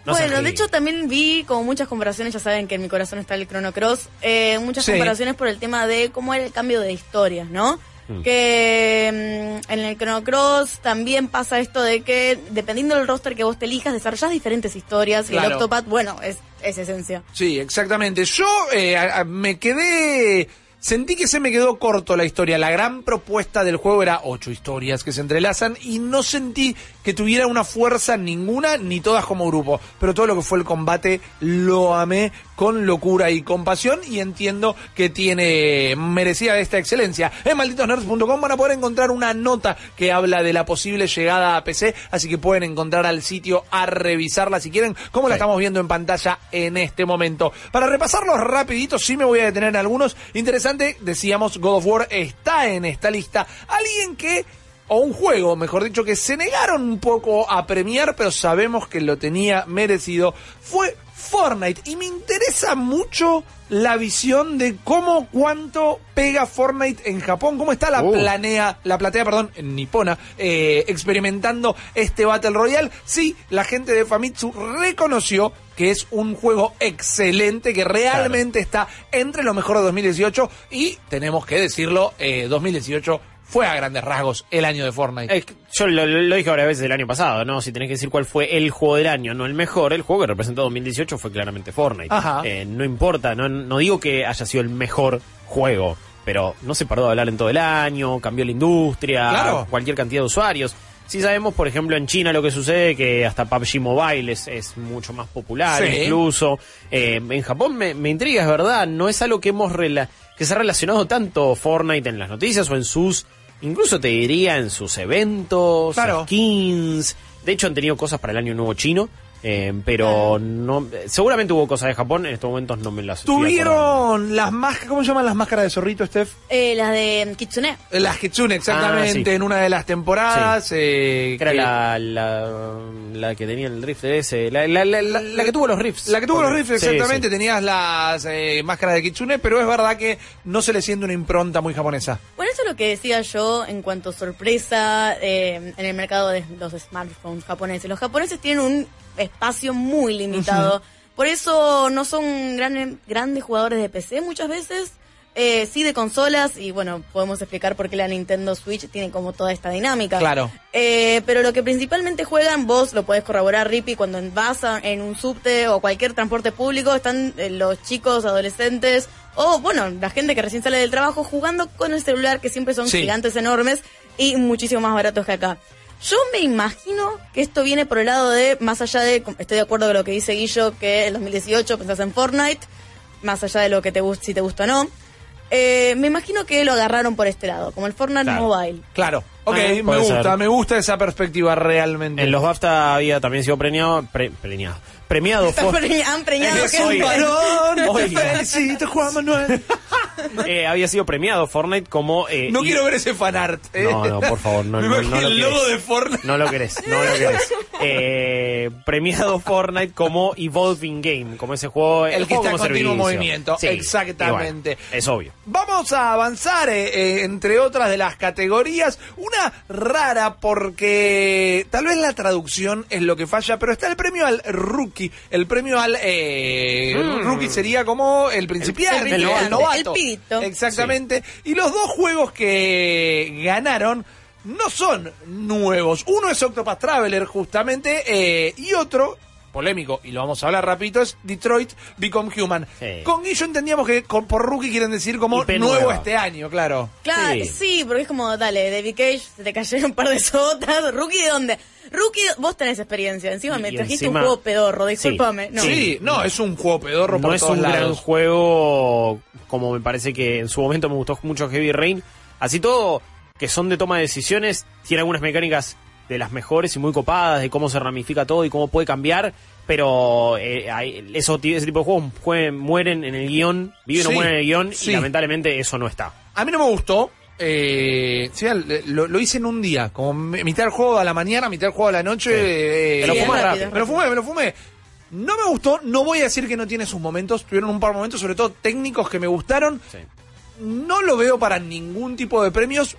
No bueno, de hecho también vi como muchas comparaciones, ya saben que en mi corazón está el Chrono Cross, eh, muchas Sí. comparaciones por el tema de cómo era el cambio de historias, ¿no? Mm. Que mm, en el Chrono Cross también pasa esto de que dependiendo del roster que vos te elijas, desarrollás diferentes historias y el. Octopath, bueno, es, es esencia. Sí, exactamente. Yo eh, a- a- me quedé... Sentí que se me quedó corto la historia. La gran propuesta del juego era ocho historias que se entrelazan y no sentí que tuviera una fuerza ninguna ni todas como grupo. Pero todo lo que fue el combate lo amé con locura y compasión y entiendo que tiene merecida esta excelencia. En malditosnerds.com van a poder encontrar una nota que habla de la posible llegada a PC, así que pueden encontrar al sitio a revisarla si quieren, como la estamos viendo en pantalla en este momento. Para repasarlos rapidito, sí me voy a detener en algunos. Interesante, decíamos, God of War está en esta lista. Alguien que o un juego, mejor dicho, que se negaron un poco a premiar, pero sabemos que lo tenía merecido, fue Fortnite. Y me interesa mucho la visión de cómo, cuánto pega Fortnite en Japón, cómo está la Uh. planea, la platea, perdón, en Nipona, eh, experimentando este Battle Royale. Sí, la gente de Famitsu reconoció que es un juego excelente, que realmente está entre lo mejor de 2018 y tenemos que decirlo, eh, 2018 fue a grandes rasgos el año de Fortnite. Que yo lo, dije varias veces el año pasado, ¿no? Si tenés que decir cuál fue el juego del año, no el mejor, el juego que representó 2018 fue claramente Fortnite. Ajá. Eh, no importa, no, no digo que haya sido el mejor juego, pero no se paró de hablar en todo el año, cambió la industria, Claro. cualquier cantidad de usuarios. Sí sabemos, por ejemplo, en China lo que sucede, que hasta PUBG Mobile es, es mucho más popular Sí. incluso. Eh, en Japón me, me intriga, es verdad, no es algo que hemos rela- que se ha relacionado tanto Fortnite en las noticias o en sus, incluso te diría en sus eventos, Claro. skins. De hecho han tenido cosas para el año nuevo chino, eh, pero no, seguramente hubo cosas de Japón, en estos momentos no me las. Tuvieron las máscaras, ¿cómo se llaman las máscaras de zorrito, Steph? Eh, las de Kitsune. Las Kitsune, exactamente, Ah, sí. en una de las temporadas. eh, era que- la, la, la que tenía el rift ese, la, la, la, la- la que tuvo los rifts. La que tuvo los rifles, Sí, exactamente, sí. tenías las eh, máscaras de Kitsune, pero es verdad que no se le siente una impronta muy japonesa. Bueno, eso es lo que decía yo en cuanto a sorpresa eh, en el mercado de los smartphones japoneses. Los japoneses tienen un espacio muy limitado. Por eso no son grandes, grandes jugadores de PC muchas veces. Eh, sí de consolas y bueno, podemos explicar por qué la Nintendo Switch tiene como toda esta dinámica. Claro. Eh, pero lo que principalmente juegan, vos lo podés corroborar, Rippy, cuando vas a- en un subte o cualquier transporte público, están eh, los chicos, adolescentes, o bueno, la gente que recién sale del trabajo jugando con el celular, que siempre son Sí. gigantes enormes y muchísimo más baratos que acá. Yo me imagino que esto viene por el lado de, más allá de, estoy de acuerdo con lo que dice Guillo, que el 2018 pensás en Fortnite, más allá de lo que te gusta, si te gusta o no. Eh, me imagino que lo agarraron por este lado, como el Fortnite Claro. Mobile. Claro. Ok, Ah, me gusta, ser. me gusta esa perspectiva realmente. En los BAFTA había también sido premiado, pre- premiado, premiado han varón, te Oiga. felicito, Juan Manuel. eh, había sido premiado Fortnite como... eh, No y- quiero ver ese fanart. eh. No, no, por favor, no, Me no, no lo el querés. logo de Fortnite. No lo querés, no lo querés. Eh, premiado Fortnite como Evolving Game, como ese juego... El que juego está en continuo servicio. movimiento, Sí, exactamente. bueno, es obvio. Vamos a avanzar, eh, eh, entre otras de las categorías, una rara porque tal vez la traducción es lo que falla, pero está el premio al rookie, el premio al eh, Mm. rookie sería como el principiante, el ¿no? principiante, el novato. el Exactamente. Y los dos juegos que ganaron no son nuevos. Uno es Octopath Traveler, justamente, eh, y otro polémico, y lo vamos a hablar rapidito, es Detroit Become Human. Sí. Con Guillo entendíamos que con- por rookie quieren decir como nuevo nueva. este año, claro. Claro, Sí. sí. porque es como, dale, David Cage, se te cayeron un par de sotas. ¿Rookie de dónde? Rookie, vos tenés experiencia. Encima Y- me y trajiste encima- un juego pedorro, Sí. discúlpame. No. Sí, no, es un juego pedorro No por es todos un gran juego como me parece que en su momento me gustó mucho Heavy Rain. Así todo, que son de toma de decisiones, tiene algunas mecánicas de las mejores y muy copadas, de cómo se ramifica todo y cómo puede cambiar, pero eh, hay- eso, ese tipo de juegos mueren en el guion, viven o mueren en el guion sí. y lamentablemente eso no está. A mí no me gustó. Eh, sí, lo, lo hice en un día, como mi- mitad del juego a la mañana, mitad del juego a la noche. eh, Te lo rápido. rápido. Me lo fumé, me lo fumé. No me gustó, no voy a decir que no tiene sus momentos, tuvieron un par de momentos, sobre todo técnicos que me gustaron. Sí. No lo veo para ningún tipo de premios.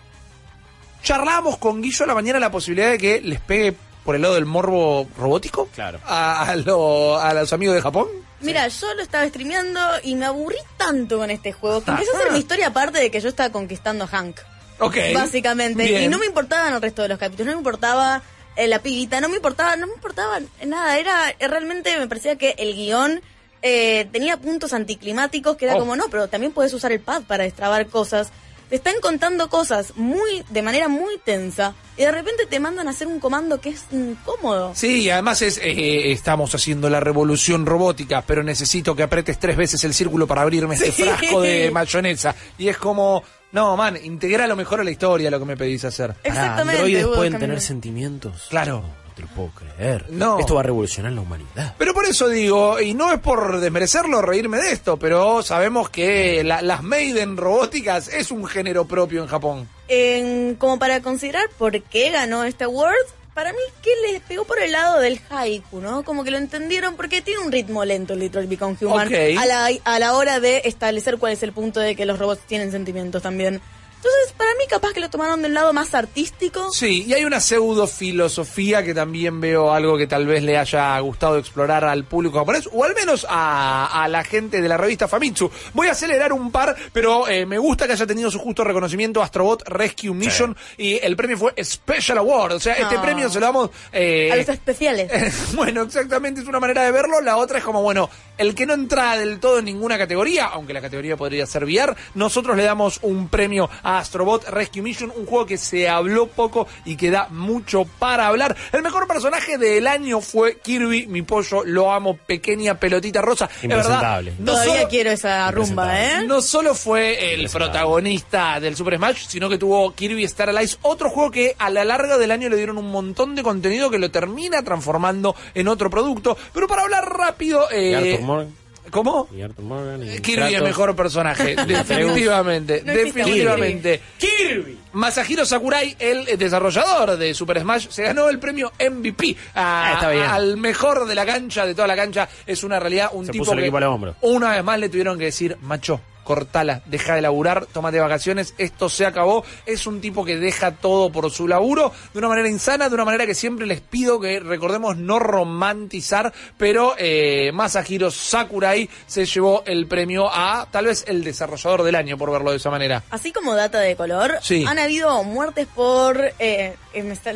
Charlamos con Guillo a la mañana la posibilidad de que les pegue por el lado del morbo robótico Claro. a, a lo- a los amigos de Japón. Mira, yo lo estaba streameando y me aburrí tanto con este juego que empecé a hacer mi historia aparte de que yo estaba conquistando a Hank. Ok. Básicamente. Bien. Y no me importaban el resto de los capítulos, no me importaba eh, la pibita, no me importaba, no me importaba nada. Era eh, realmente me parecía que el guion eh, tenía puntos anticlimáticos que era Oh. como, no, pero también puedes usar el pad para destrabar cosas. Te están contando cosas muy, de manera muy tensa, y de repente te mandan a hacer un comando que es incómodo. Sí, y además es, eh, estamos haciendo la revolución robótica, pero necesito que apretes tres veces el círculo para abrirme este frasco de mayonesa. Y es como, no, man, integra lo mejor a la historia lo que me pedís hacer. Exactamente. ¿Androides pueden tener sentimientos? Claro. Te lo puedo creer. No. Esto va a revolucionar la humanidad. Pero por eso digo, y no es por desmerecerlo o reírme de esto, pero sabemos que la- las Maiden robóticas es un género propio en Japón. En- como para considerar por qué ganó este award, para mí que les pegó por el lado del haiku, ¿no? Como que lo entendieron porque tiene un ritmo lento el Detroit Become Human Ok. a, la, a la hora de establecer cuál es el punto de que los robots tienen sentimientos también. Entonces, para mí capaz que lo tomaron del lado más artístico. Sí, y hay una pseudo filosofía que también veo algo que tal vez le haya gustado explorar al público japonés, o al menos a, a la gente de la revista Famitsu. Voy a acelerar un par, pero eh, me gusta que haya tenido su justo reconocimiento Astrobot Rescue Mission y el premio fue Special Award. O sea, este Ah. premio se lo damos... eh, A los especiales. bueno, exactamente es una manera de verlo. La otra es como, bueno, el que no entra del todo en ninguna categoría, aunque la categoría podría ser VR, nosotros le damos un premio a Astrobot Rescue Mission, un juego que se habló poco y que da mucho para hablar. El mejor personaje del año fue Kirby, mi pollo, lo amo, pequeña pelotita rosa. Es verdad, no Todavía solo- quiero esa rumba, ¿eh? no solo fue el protagonista del Super Smash, sino que tuvo Kirby Star Allies, otro juego que a la larga del año le dieron un montón de contenido que lo termina transformando en otro producto. Pero para hablar rápido, Y eh, Arthur Morgan. ¿Cómo? Y Arthur Morgan. y Kirby es mejor personaje, definitivamente, No definitivamente. Kirby. Masahiro Sakurai, el desarrollador de Super Smash, se ganó el premio MVP a- Ah, está bien. al mejor de la cancha, de toda la cancha. Es una realidad, un Se tipo puso el que equipo al hombro. una vez más le tuvieron que decir, macho, cortala, deja de laburar, tómate vacaciones, esto se acabó. Es un tipo que deja todo por su laburo de una manera insana, de una manera que siempre les pido que recordemos no romantizar, pero eh, Masahiro Sakurai se llevó el premio a tal vez el desarrollador del año, por verlo de esa manera. Así como data de color, Sí. han habido muertes por... eh,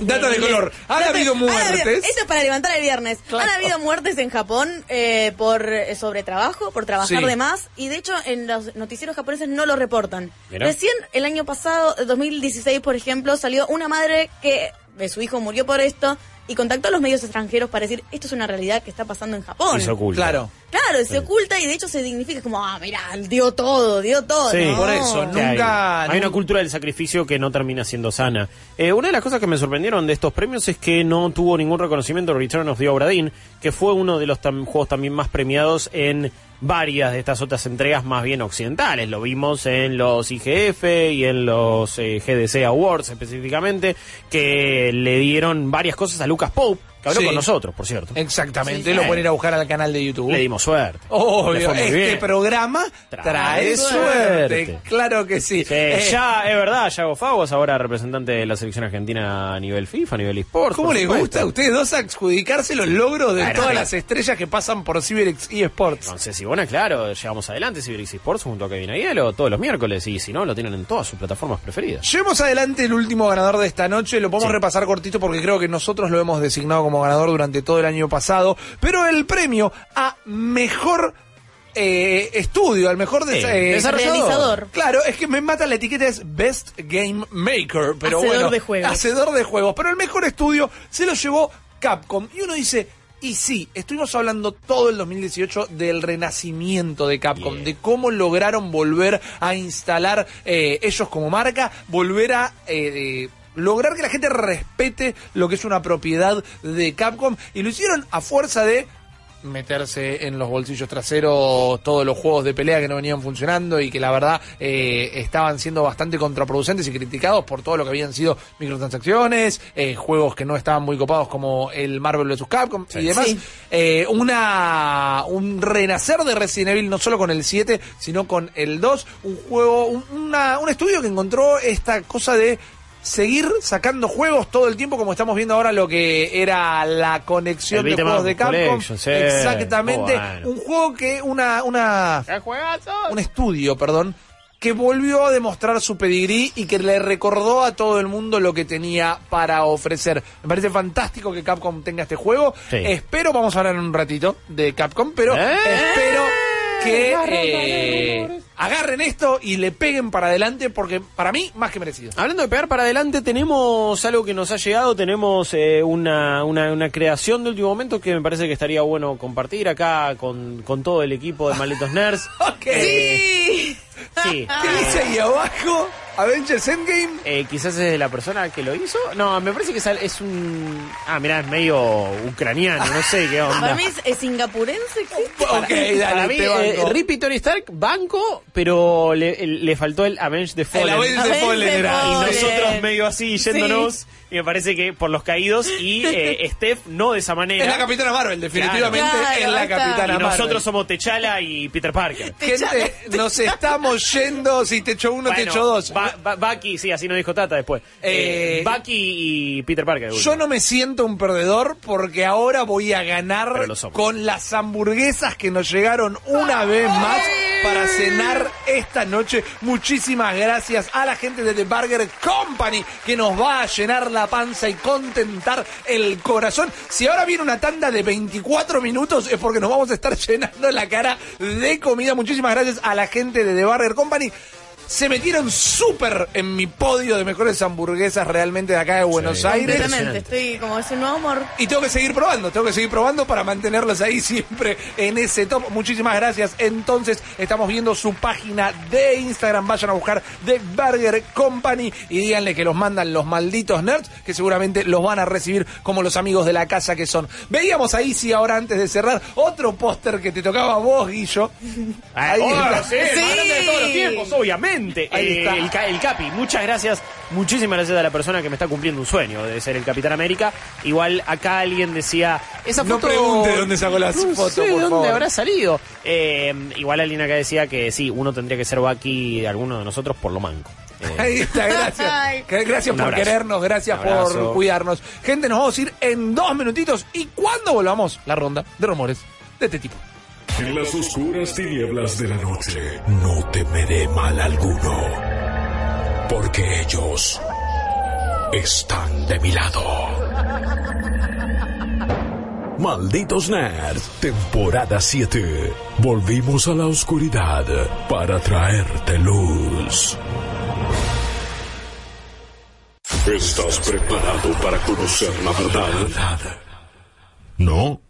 Data de color. Han habido muertes. esto es para levantar el viernes. Claro. Han habido muertes en Japón eh, por eh, sobretrabajo, por trabajar Sí. de más, y de hecho en los noticieros japoneses no lo reportan. Recién el año pasado, 2016 por ejemplo, salió una madre que de su hijo murió por esto y contactó a los medios extranjeros para decir esto es una realidad que está pasando en Japón. Y se oculta. Claro. Claro, se oculta y de hecho se dignifica como, ah, mira, dio todo, dio todo. Sí, No. por eso, hay- Nunca- Hay, una cultura del sacrificio que no termina siendo sana. Eh, una de las cosas que me sorprendieron de estos premios es que no tuvo ningún reconocimiento Return of the Obra Dinn, que fue uno de los tam- juegos también más premiados en varias de estas otras entregas más bien occidentales. Lo vimos en los IGF y en los eh, GDC Awards específicamente, que le dieron varias cosas a Lucas Pope, que habló Sí. con nosotros, por cierto. Exactamente, Sí, lo pueden ir a buscar al canal de YouTube. Le dimos suerte. Obvio, este bien. programa trae, Trae suerte. suerte. Claro que sí. Sí, Eh, ya es verdad, Yago Fagos, ahora representante de la selección argentina a nivel FIFA, a nivel eSports. ¿Cómo les supuesto. gusta a ustedes dos adjudicarse los logros de todas las estrellas que pasan por CyberX eSports? Entonces, si bueno, claro, llegamos adelante, Ciberix eSports junto a Kevin Aiello todos los miércoles, y si no, lo tienen en todas sus plataformas preferidas. Llevemos adelante el último ganador de esta noche, lo podemos repasar cortito porque creo que nosotros lo hemos designado como ganador durante todo el año pasado, pero el premio a mejor eh, estudio, al mejor Sí, eh, desarrollador. Realizador. Claro, es que me mata la etiqueta es Best Game Maker, pero Hacedor bueno, de juegos. hacedor de juegos, pero el mejor estudio se lo llevó Capcom y uno dice, y sí, estuvimos hablando todo el 2018 del renacimiento de Capcom, de cómo lograron volver a instalar eh, ellos como marca, volver a eh, lograr que la gente respete lo que es una propiedad de Capcom y lo hicieron a fuerza de meterse en los bolsillos traseros todos los juegos de pelea que no venían funcionando y que la verdad eh, estaban siendo bastante contraproducentes y criticados por todo lo que habían sido microtransacciones, eh, juegos que no estaban muy copados como el Marvel vs. Capcom y demás. Sí. Eh, una un renacer de Resident Evil no solo con el 7, sino con el 2, un juego, un, una- un estudio que encontró esta cosa de seguir sacando juegos todo el tiempo como estamos viendo ahora lo que era la conexión El de juegos de Capcom sí. exactamente Oh, bueno. un juego que una una un estudio perdón que volvió a demostrar su pedigrí y que le recordó a todo el mundo lo que tenía para ofrecer. Me parece fantástico que Capcom tenga este juego. Sí. Espero, vamos a hablar en un ratito de Capcom, pero ¿Eh? espero que eh, agarren esto y le peguen para adelante porque para mí más que merecido. Hablando de pegar para adelante, tenemos algo que nos ha llegado, tenemos eh, una, una, una creación de último momento que me parece que estaría bueno compartir acá con, con todo el equipo de Malditos Nerds. Ok. Sí. Sí. ¿Qué dice ahí abajo? Avengers Endgame. Eh, quizás es de la persona que lo hizo. No, me parece que es, un... Ah, mirá, es medio ucraniano, no sé qué onda. Para mí es, es singapurense, ¿existe? Ok, dale, Para mí, eh, banco. Rip y Tony Stark, banco, pero le, le faltó el Avenge the Fallen. Avenge the Avenge Fallen the era. y nosotros medio así yéndonos y me parece que por los caídos y eh, Steph no de esa manera Es la Capitana Marvel, definitivamente Claro, es la. Capitana y Marvel. nosotros somos Techala y Peter Parker Gente, nos estamos yendo. Si te echo uno, te Bueno, echo dos. Ba- Ba- Bucky, sí, así nos dijo Tata después. Eh, Eh, Bucky y Peter Parker. Yo no me siento un perdedor porque ahora voy a ganar con las hamburguesas que nos llegaron una vez más para cenar esta noche. Muchísimas gracias a la gente de The Burger Company que nos va a llenar la panza y contentar el corazón. Si ahora viene una tanda de 24 minutos es porque nos vamos a estar llenando la cara de comida. Muchísimas gracias a la gente de The Burger Company. Se metieron súper en mi podio de mejores hamburguesas realmente de acá de Buenos Aires. Completamente, estoy como es un nuevo amor. Y tengo que seguir probando, tengo que seguir probando para mantenerlos ahí siempre en ese top. Muchísimas gracias. Entonces, estamos viendo su página de Instagram. Vayan a buscar The Burger Company y díganle que los mandan los malditos nerds, que seguramente los van a recibir como los amigos de la casa que son. Veíamos ahí, sí, ahora antes de cerrar, otro póster que te tocaba a vos, Guillo. Ah, Ahí oh, está. sí, grande de todos los tiempos, obviamente. Ahí Eh, está. El, ca- el Capi, muchas gracias. Muchísimas gracias a la persona que me está cumpliendo un sueño de ser el Capitán América. Igual acá alguien decía, esa No foto... pregunte de dónde sacó la No foto, sé por de dónde favor. habrá salido. Eh, igual alguien acá decía que sí, uno tendría que ser Bucky de alguno de nosotros por lo manco. Eh, Ahí está, gracias. Gracias por querernos, gracias por cuidarnos. Gente, nos vamos a ir en dos minutitos. Y cuando volvamos, la ronda de rumores de este tipo. En las oscuras tinieblas de la noche no temeré mal alguno, porque ellos están de mi lado. Malditos Nerds, temporada 7. Volvimos a la oscuridad para traerte luz. ¿Estás preparado para conocer la verdad? ¿No?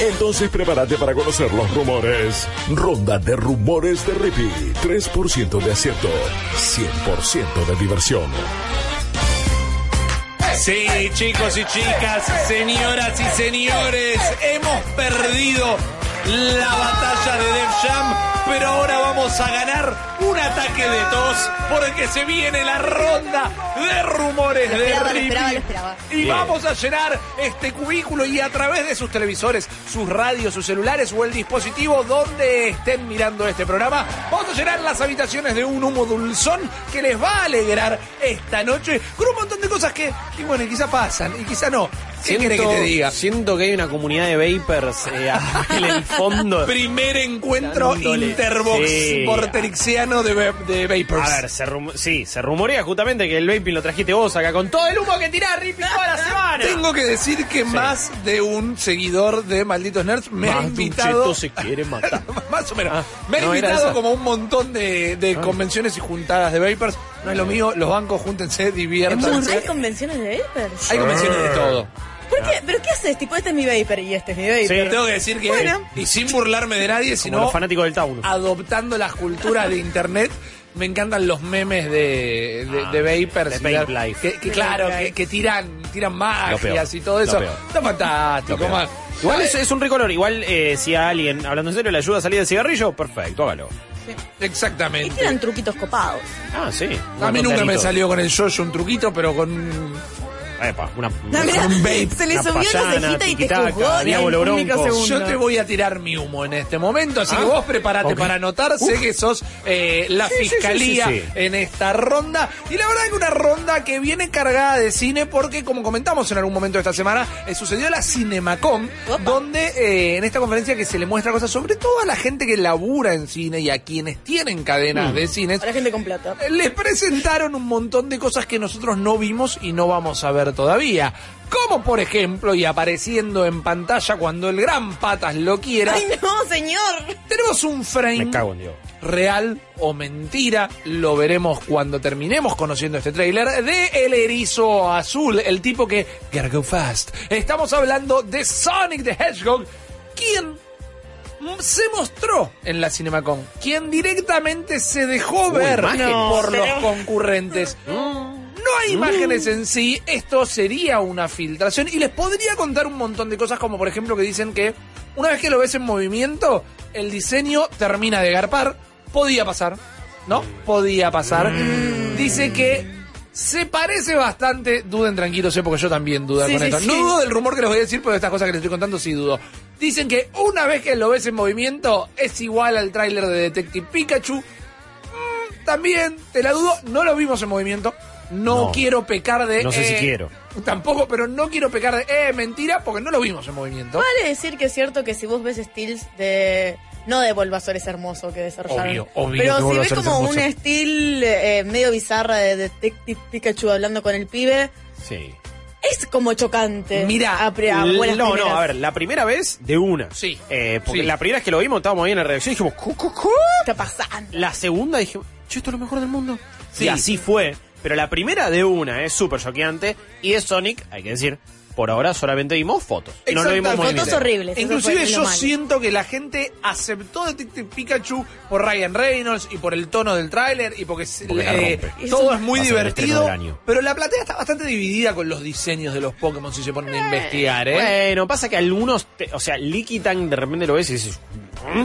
Entonces prepárate para conocer los rumores. Ronda de rumores de Rippy. 3% de acierto. 100% de diversión. Sí, chicos y chicas, señoras y señores, hemos perdido la batalla de Def Jam, pero ahora vamos a ganar un ataque de tos porque se viene la ronda de rumores Lo de esperaba, lo Rippy. esperaba, lo esperaba. Y Bien. vamos a llenar este cubículo y a través de sus televisores, sus radios, sus celulares o el dispositivo donde estén mirando este programa, vamos a llenar las habitaciones de un humo dulzón que les va a alegrar esta noche con un montón de cosas que, y bueno, y quizá pasan y quizá no. ¿Qué quiere que te diga? Siento que hay una comunidad de vapers eh, en el fondo. Primer encuentro Dándole- interbox Sí. vorterixiano de, de Vapers. A ver, se rum- sí, se rumorea justamente que el vaping lo trajiste vos acá con todo el humo que tirás, Rippy, toda la semana. Tengo que decir que más de un seguidor de Malditos Nerds me ha invitado. Se quiere matar. Más o menos. Ah, me ha no invitado como a un montón de, de convenciones y juntadas de Vapers. No es lo mío, los bancos júntense, diviértanse. ¿Hay convenciones de vapers? Hay convenciones de todo. ¿Por qué? ¿Pero qué haces? Tipo, este es mi vapor y este es mi vapor. Sí. Tengo que decir que, Bueno. y sin burlarme de nadie, Como sino los fanáticos del Taunus. adoptando las culturas de internet. Me encantan los memes de, de, Ah, de Vapers. de y Vape Life. Que, claro, que, tiran, tiran magias y todo eso. Está fantástico, man. Igual es, es un ricolor. Igual eh, si a alguien, hablando en serio, le ayuda a salir del cigarrillo, perfecto, hágalo. Y Exactamente. tiran truquitos copados. Ah, sí. A mí Un nunca me salió con el yoyo un truquito, pero con Epa, una, No, mirá, un vape, se le una subió la cejita y te en diablo un bronco. microsegundo. Yo te voy a tirar mi humo en este momento, así Ah, que vos preparate ok. para anotar. Sé que sos eh, la Sí, sí, sí, fiscalía sí, sí. en esta ronda. Y la verdad que una ronda que viene cargada de cine porque, como comentamos en algún momento de esta semana, eh, sucedió la Cinemacom, Opa. donde eh, en esta conferencia que se le muestra cosas sobre todo a la gente que labura en cine y a quienes tienen cadenas de cines. Para gente con plata. Les presentaron un montón de cosas que nosotros no vimos y no vamos a ver todavía. Como por ejemplo, y apareciendo en pantalla cuando el gran patas lo quiera, ¡Ay, no, señor! tenemos un frame Me cago en Dios. real o mentira. Lo veremos cuando terminemos conociendo este tráiler de El Erizo Azul, el tipo que gotta go fast. Estamos hablando de Sonic the Hedgehog, quien se mostró en la Cinemacon, quien directamente se dejó Uy, ver por No, los pero- concurrentes. No hay imágenes en sí, esto sería una filtración y les podría contar un montón de cosas como por ejemplo que dicen que una vez que lo ves en movimiento, el diseño termina de garpar, podía pasar, ¿no? Podía pasar. Dice que se parece bastante, duden tranquilos, eh, porque yo también dudo Sí, con sí, esto. sí. No dudo del rumor que les voy a decir, pero de estas cosas que les estoy contando sí dudo. Dicen que una vez que lo ves en movimiento, es igual al tráiler de Detective Pikachu, también, te la dudo, no lo vimos en movimiento. No, No. quiero pecar de. No sé si eh, quiero. Tampoco, pero no quiero pecar de. Eh, mentira, porque no lo vimos en movimiento. Vale decir que es cierto que si vos ves stills de. No de Bulbasaur es hermoso que desarrollaron. Obvio, obvio Pero si ves como un estilo eh, medio bizarra de Detective Pikachu hablando con el pibe, Sí. es como chocante. Mira, a, a buenas no, primeras. no, a ver, la primera vez de una. Sí. Eh, porque Sí. la primera vez que lo vimos estábamos ahí en la redacción y dijimos. ¿Qué está pasando? La segunda dije, che, esto es lo mejor del mundo. Sí. Y así fue. Pero la primera de una es súper choqueante. Y de Sonic, hay que decir, por ahora solamente vimos fotos. Y no lo vimos. Fotos horribles. Inclusive yo siento que la gente aceptó Detective Pikachu por Ryan Reynolds y por el tono del tráiler y porque, eh, todo es muy divertido. Pero la platea está bastante dividida con los diseños de los Pokémon si se ponen a investigar, ¿eh? Bueno, pasa que algunos, te- o sea, Liquitan de repente lo ves y dices,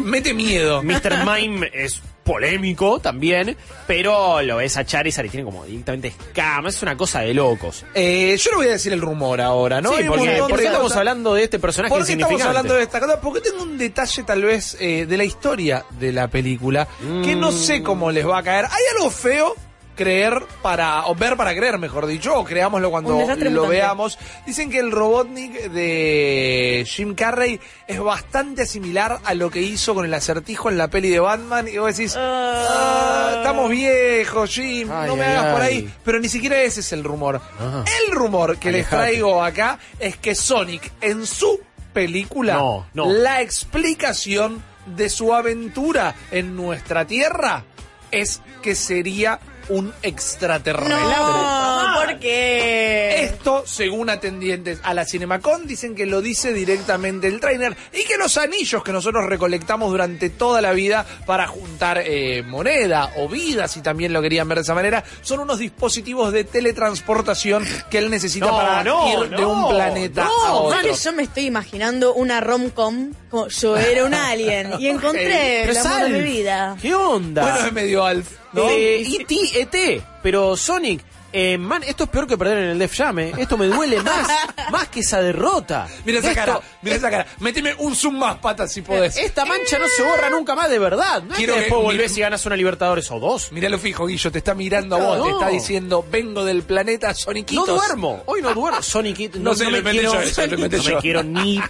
Mete miedo. Mr. Mime es polémico también, pero lo ves a Charizard y tiene como directamente escamas, es una cosa de locos. Eh, yo no voy a decir el rumor ahora, ¿no? Sí, porque, porque de estamos hablando de este personaje ¿Por qué estamos hablando de esta cosa? Porque tengo un detalle tal vez eh, de la historia de la película que no sé cómo les va a caer. ¿Hay algo feo? Creer para, o ver para creer, mejor dicho, o creámoslo cuando lo mutante. veamos. Dicen que el Robotnik de Jim Carrey es bastante similar a lo que hizo con el acertijo en la peli de Batman. Y vos decís, "Ah, estamos viejos, Jim, Ay, no me ay, hagas por ahí. Pero ni siquiera ese es el rumor. Ajá. El rumor que les traigo acá es que Sonic en su película, No, no. la explicación de su aventura en nuestra tierra es que sería un extraterrestre. ¿Por qué? Esto, según atendientes a la Cinemacon, dicen que lo dice directamente el trainer y que los anillos que nosotros recolectamos durante toda la vida para juntar eh, moneda o vida, si también lo querían ver de esa manera, son unos dispositivos de teletransportación que él necesita No, para no, ir de un planeta no, a otro. Vale, yo me estoy imaginando una rom-com como yo era un alien y encontré el es amor de mi Alf. vida. ¿Qué onda? Bueno, es medio Alf, ¿no? Eh, E.T., ET, pero Sonic, eh, man, esto es peor que perder en el Def Jam, eh. Esto me duele más, más que esa derrota. Mira esa Esto- cara, mira esa cara. Méteme un zoom más, patas, si podés. Esta mancha no se borra nunca más de verdad. No es Quiero que que- después volvés y ganas una Libertadores o dos. Míralo fijo, Guillo, te está mirando a vos, No. te está diciendo, vengo del planeta Soniquitos. No duermo, hoy no duermo. Sonic, no, No sé, no lo me quiero, yo eso, lo inventé no yo. me quiero ni,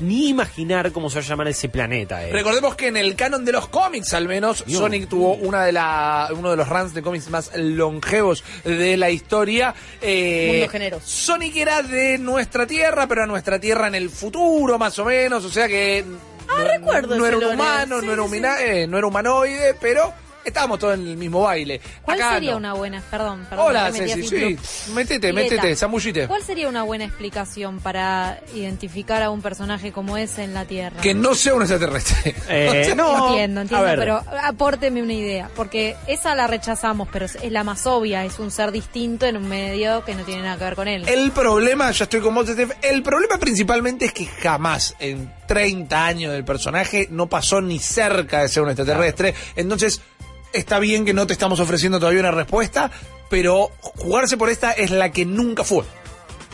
ni imaginar cómo se va a llamar ese planeta. Eh. Recordemos que en el canon de los cómics, al menos, Dios. Sonic tuvo una de la, uno de los runs de cómics más longevos de la historia. Eh, Mundo generoso. Sonic era de nuestra tierra, pero a nuestra tierra en el futuro, más o menos. O sea que Ah, no, recuerdo no era un humano, Sí, no, era sí, eh, no era humanoide, pero estábamos todos en el mismo baile. ¿Cuál Acá sería no. una buena, perdón, perdón. Hola, me Ceci, sí. Pileta. métete, zambullite. ¿Cuál sería una buena explicación para identificar a un personaje como ese en la Tierra? Que no sea un extraterrestre. Eh, no, entiendo, entiendo, pero apórteme una idea, porque esa la rechazamos, pero es la más obvia, es un ser distinto en un medio que no tiene nada que ver con él. El problema, ya estoy con vos, Steph, el problema principalmente es que jamás en 30 años del personaje no pasó ni cerca de ser un extraterrestre. Entonces, está bien que no te estamos ofreciendo todavía una respuesta, pero jugarse por esta es la que nunca fue.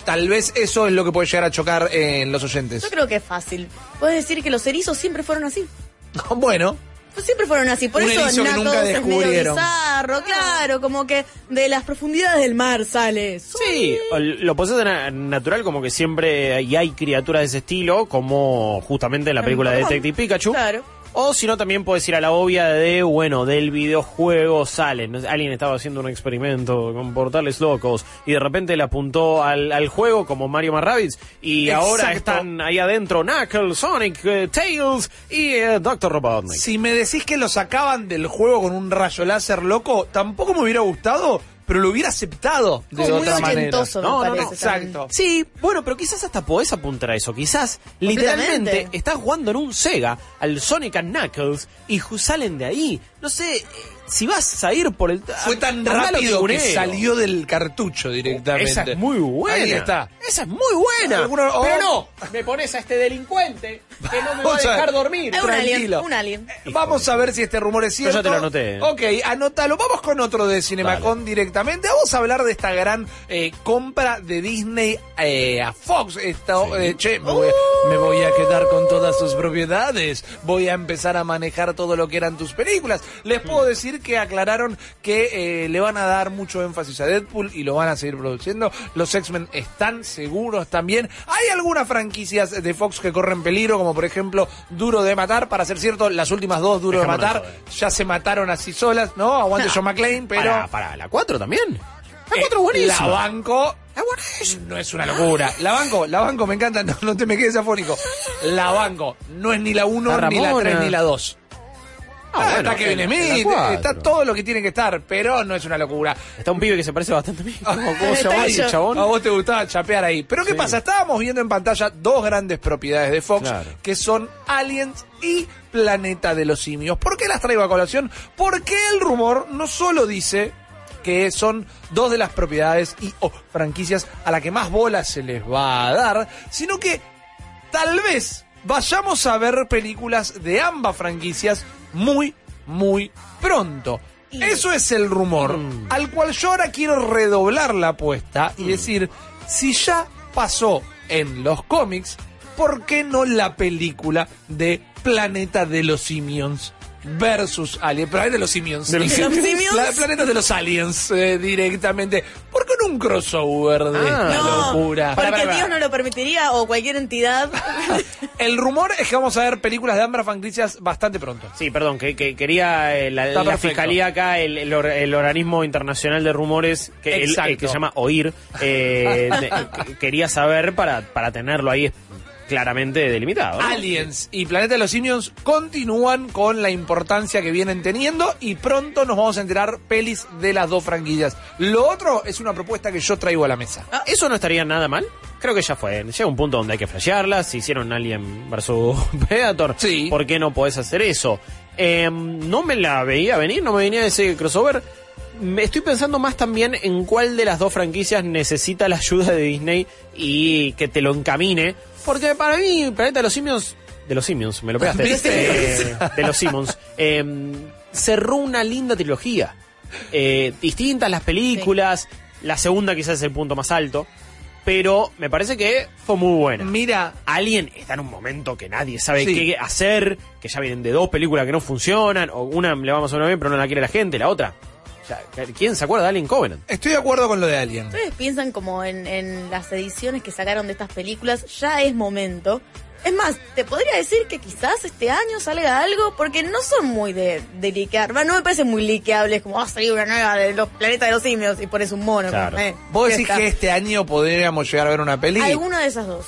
Tal vez eso es lo que puede llegar a chocar en los oyentes. Yo creo que es fácil. Puedes decir que los erizos siempre fueron así. Bueno, Pues siempre fueron así. Por Un eso erizo que Knuckles nunca es medio descubrieron. bizarro, claro, como que de las profundidades del mar sale. Sí, lo posee natural como que siempre y hay criaturas de ese estilo, como justamente en la película de. Detective Pikachu. Claro. O si no, también puedes ir a la obvia de, bueno, del videojuego salen. Alguien estaba haciendo un experimento con portales locos y de repente le apuntó al, al juego como Mario más Rabbids y ahora están ahí adentro Knuckles, Sonic, eh, Tails y eh, Dr. Robotnik. si me decís que lo sacaban del juego con un rayo láser loco, tampoco me hubiera gustado, pero lo hubiera aceptado de Como muy otra manera. me No, no, parece. no, también. Exacto. Sí, bueno, pero quizás hasta podés apuntar a eso. Quizás literalmente estás jugando en un Sega al Sonic and Knuckles y salen de ahí. No sé, si vas a ir por el. Fue tan rápido que salió del cartucho directamente. Esa es muy buena. Ahí está. Esa es muy buena. Alguno- Pero no, me pones a este delincuente que no me va a dejar dormir. Es un alien, un alien. Vamos a ver si este rumor es Yo ya cierto. te lo anoté. Ok, anótalo. Vamos con otro de Cinemacon directamente. Vamos a hablar de esta gran eh, compra de Disney eh, a Fox. Esto, eh, che, me voy, a, me voy a quedar con todas tus propiedades. Voy a empezar a manejar todo lo que eran tus películas. Les puedo decir que aclararon que eh, le van a dar mucho énfasis a Deadpool y lo van a seguir produciendo. Los X-Men están seguros también. Hay algunas franquicias de Fox que corren peligro, como por ejemplo Duro de Matar. Para ser cierto, las últimas dos Duro de Matar ya se mataron así solas, ¿no? Aguante John McClane, pero... Para, para, la 4 también. La Eh, 4 buenísima. La banco. No es una locura. La banco, la banco, me encanta, no, no te me quedes afónico. La banco, no es ni la 1, La ni la Ramona. 3, ni la 2. Ah, bueno, está Kevin Smith, está todo lo que tiene que estar, pero no es una locura. Está un pibe que se parece bastante a mí. ¿Cómo, cómo se llama ese chabón? A vos te gustaba chapear ahí. Pero ¿qué Sí. pasa? Estábamos viendo en pantalla dos grandes propiedades de Fox, Claro. que son Aliens y Planeta de los Simios. ¿Por qué las traigo a colación? Porque el rumor no solo dice que son dos de las propiedades y o franquicias a la que más bolas se les va a dar, sino que tal vez vayamos a ver películas de ambas franquicias muy, muy pronto. Eso es el rumor, al cual yo ahora quiero redoblar la apuesta y decir, si ya pasó en los cómics, ¿por qué no la película de Planeta de los Simions? Versus Alien, Planeta de los Simions. ¿De los Simions? Pla- Planeta de los Aliens eh, directamente. ¿Por qué no un crossover de Ah. esta No, locura? porque Dios no lo permitiría o cualquier entidad. El rumor es que vamos a ver películas de ambas franquicias bastante pronto. Sí, perdón, que, que quería eh, la, la fiscalía acá, el, el or- el organismo internacional de rumores, que, el- que se llama OIR, eh, de- quería saber para, para tenerlo ahí claramente delimitado. ¿no? Aliens y Planeta de los Simios continúan con la importancia que vienen teniendo y pronto nos vamos a enterar pelis de las dos franquillas. Lo otro es una propuesta que yo traigo a la mesa. Ah, Eso no estaría nada mal. Creo que ya fue. Llega un punto donde hay que flashearlas. Si hicieron Alien versus Predator, Sí. ¿por qué no podés hacer eso? Eh, no me la veía venir, no me venía ese crossover. Me estoy pensando más también en cuál de las dos franquicias necesita la ayuda de Disney y que te lo encamine. Porque para mí, Planeta de los Simios. De los Simios, me lo pegaste. Eh, de los Simmons. eh, cerró una linda trilogía. Eh, distintas las películas. La segunda quizás es el punto más alto. Pero me parece que fue muy buena. Mira, Alien está en un momento que nadie sabe Sí. qué hacer, que ya vienen de dos películas que no funcionan, o una le vamos a una bien pero no la quiere la gente, la otra. ¿Quién se acuerda de Alien Covenant? estoy de acuerdo con lo de Alien. Ustedes piensan como en, en las ediciones que sacaron de estas películas, ya es momento. Es más, te podría decir que quizás este año salga algo, porque no son muy de, de liquear. No me parecen muy liqueables, como va a salir una nueva de los planetas de los simios y pones un mono. Claro. como, eh, ¿Vos decís está. que este año podríamos llegar a ver una peli? Alguna de esas dos.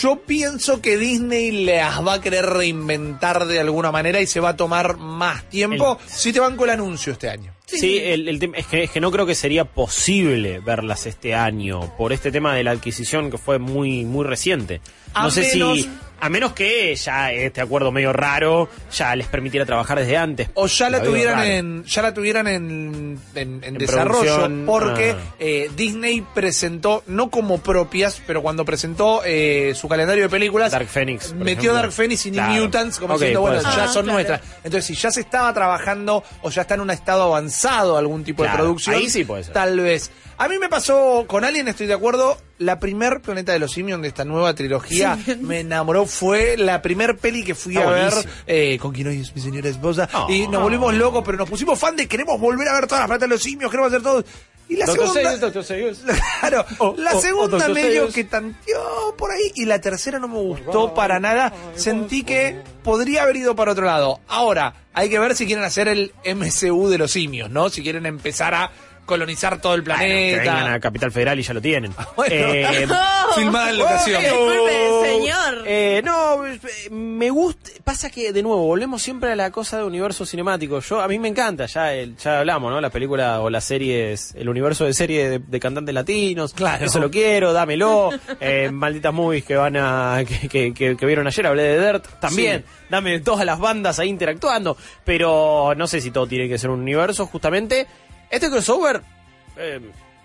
Yo pienso que Disney las va a querer reinventar de alguna manera y se va a tomar más tiempo si te banco el anuncio este año. Sí, el, el tema es que, es que no creo que sería posible verlas este año por este tema de la adquisición que fue muy muy reciente. A No sé menos- si a menos que ya este acuerdo medio raro ya les permitiera trabajar desde antes. O ya la tuvieran en, ya la tuvieran en, en- en En desarrollo, porque ah. eh, Disney presentó, no como propias, pero cuando presentó eh, su calendario de películas, Dark Phoenix. metió ejemplo. Dark Phoenix y New Claro. Mutants como diciendo, bueno, ya. Ah, son claro. nuestras. Entonces, si ya se estaba trabajando o ya está en un estado avanzado algún tipo de producción, ahí sí puede ser. tal vez. A mí me pasó con Alien, estoy de acuerdo. La primer Planeta de los Simios de esta nueva trilogía me enamoró. Fue la primer peli que fui a ver eh, con quien hoy es mi señora esposa. Oh. y nos volvimos locos, pero nos pusimos fan de queremos volver a ver todas las Planetas de los Simios, queremos hacer todo. Y la Doctor segunda. Seuss, Doctor. Claro, la segunda medio que tanteó por ahí y la tercera no me gustó para nada. Sentí que podría haber ido para otro lado. Ahora, hay que ver si quieren hacer el MCU de los simios, ¿no? Si quieren empezar a colonizar todo el Bueno, que vengan planeta. a Capital Federal y ya lo tienen. Bueno. Eh, Filmada en locación. Disculpe, señor. Eh, no, me gusta. Pasa que, de nuevo, volvemos siempre a la cosa de universo cinemático. Yo A mí me encanta, ya el- ya hablamos, ¿no? La película o las series, el universo de serie de, de cantantes latinos. Claro. Eso lo quiero, dámelo. Eh, malditas movies que van a. que, que- que- que vieron ayer, hablé de Dirt. También. Sí. Dame todas las bandas ahí interactuando. Pero no sé si todo tiene que ser un universo, justamente. Este crossover. eh,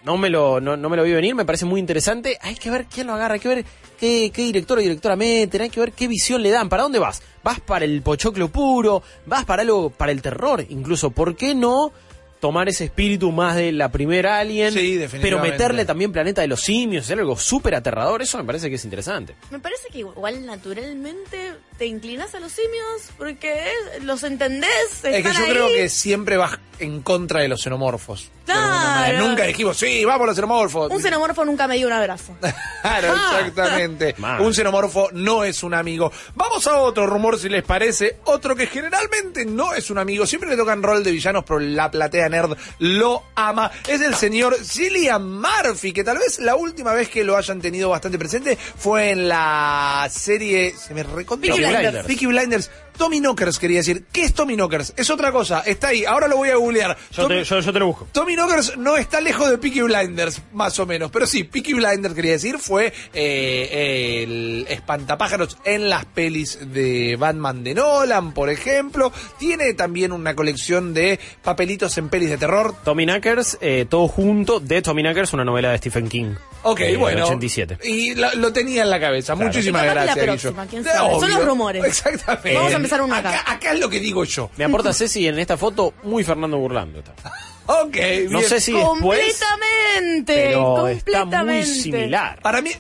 no me lo no, no me lo vi venir, me parece muy interesante. Hay que ver quién lo agarra, hay que ver qué, qué director o directora meten, hay que ver qué visión le dan. ¿Para dónde vas? ¿Vas para el pochoclo puro? ¿Vas para algo, para el terror? Incluso, ¿por qué no tomar ese espíritu más de la primera Alien, Sí, pero definitivamente. meterle también Planeta de los Simios, hacer algo súper aterrador, eso me parece que es interesante. Me parece que igual naturalmente te inclinas a los simios porque los entendés. Es que yo ahí. creo que siempre vas en contra de los xenomorfos. Claro. Nunca dijimos, sí, vamos a los xenomorfos. Un xenomorfo nunca me dio un abrazo. Claro, Ah. exactamente. Un xenomorfo no es un amigo. Vamos a otro rumor, si les parece. Otro que generalmente no es un amigo. Siempre le tocan rol de villanos, pero la platea nerd lo ama. Es el señor Cillian Murphy, que tal vez la última vez que lo hayan tenido bastante presente fue en la serie... Se me recontra- Blinders. Peaky Blinders. Tommy Knockers quería decir. ¿Qué es Tommy Knockers? Es otra cosa. Está ahí. Ahora lo voy a googlear. Yo, Tommy- te, yo, yo te lo busco. Tommy Knockers no está lejos de Peaky Blinders, más o menos. Pero sí, Peaky Blinders, quería decir, fue eh, el espantapájaros en las pelis de Batman de Nolan, por ejemplo. Tiene también una colección de papelitos en pelis de terror. Tommy Knackers, eh, todo junto, de Tommy Knackers, una novela de Stephen King. Ok, eh, bueno. 87. Y lo, lo tenía en la cabeza. Claro. Muchísimas la gracias, Guillo. próxima, quién De- sabe. Son los rumores. Exactamente. Vamos a empezar uno acá. acá. Acá es lo que digo yo. Me aporta Ceci en esta foto muy Fernando Burlando. Está. Ok, No bien. sé si después, completamente. pero está muy completamente. similar. Para mí,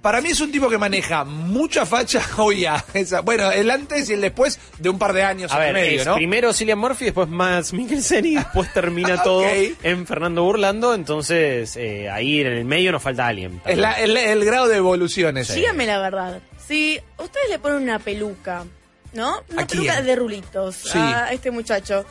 para mí es un tipo que maneja mucha facha. Oye, esa, bueno, el antes y el después de un par de años A ver, medio, es ¿no? primero Cillian Murphy, después Mads Mikkelsen y después termina todo en Fernando Burlando. Entonces, eh, ahí en el medio nos falta alguien. Es la- el, el grado de evoluciones. Dígame la verdad. Si ustedes le ponen una peluca, ¿no? Una ¿A peluca quién? de rulitos Sí. a este muchacho.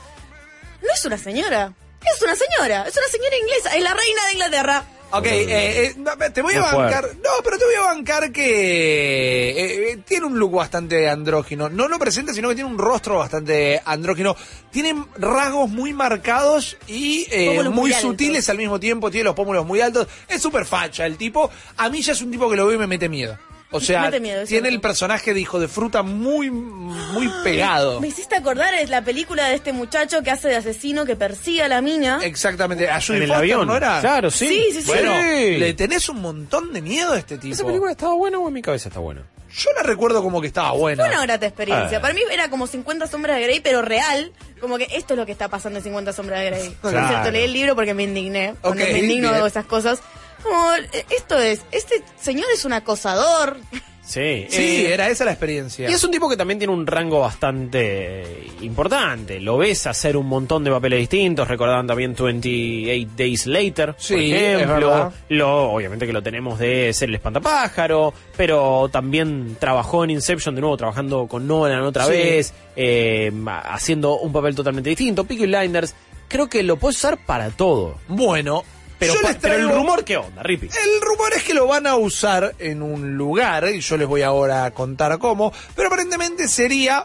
No es una señora. Es una señora. Es una señora inglesa. Es la reina de Inglaterra. Ok, eh, eh, te voy a Muy fuerte. bancar. No, pero te voy a bancar que eh, eh, tiene un look bastante andrógino. No lo presenta, sino que tiene un rostro bastante andrógino. Tiene rasgos muy marcados y eh, muy muy sutiles al mismo tiempo. Tiene los pómulos muy altos. Es súper facha el tipo. A mí ya es un tipo que lo veo y me mete miedo. O sea, miedo, tiene el personaje de hijo de fruta muy, muy pegado. Me hiciste acordar, es la película de este muchacho que hace de asesino que persigue a la mina. Exactamente. A Judy En el Foster, avión. ¿no era? Claro, sí. Sí, sí, sí. Bueno, Sí. le tenés un montón de miedo a este tipo. ¿Esa película estaba buena o en mi cabeza está buena? Yo la recuerdo como que estaba buena. Fue una grata experiencia. Ah. Para mí era como 50 sombras de Grey, pero real. Como que esto es lo que está pasando en 50 sombras de Grey. Por Claro. cierto, leí el libro porque me indigné. Cuando me indigno de esas cosas. Como, eh, esto es, este señor es un acosador. Sí. Sí, Eh, era esa la experiencia. Y es un tipo que también tiene un rango bastante importante. Lo ves hacer un montón de papeles distintos. Recordaban también 28 Days Later, Sí, por ejemplo. Lo, obviamente que lo tenemos de ser el espantapájaro. Pero también trabajó en Inception de nuevo, trabajando con Nolan otra Sí. vez. eh, haciendo un papel totalmente distinto. Peaky Blinders. Creo que lo puedes usar para todo. Bueno, Pero, el rumor, ¿qué onda, Rippy? El rumor es que lo van a usar en un lugar, y yo les voy ahora a contar cómo, pero aparentemente sería,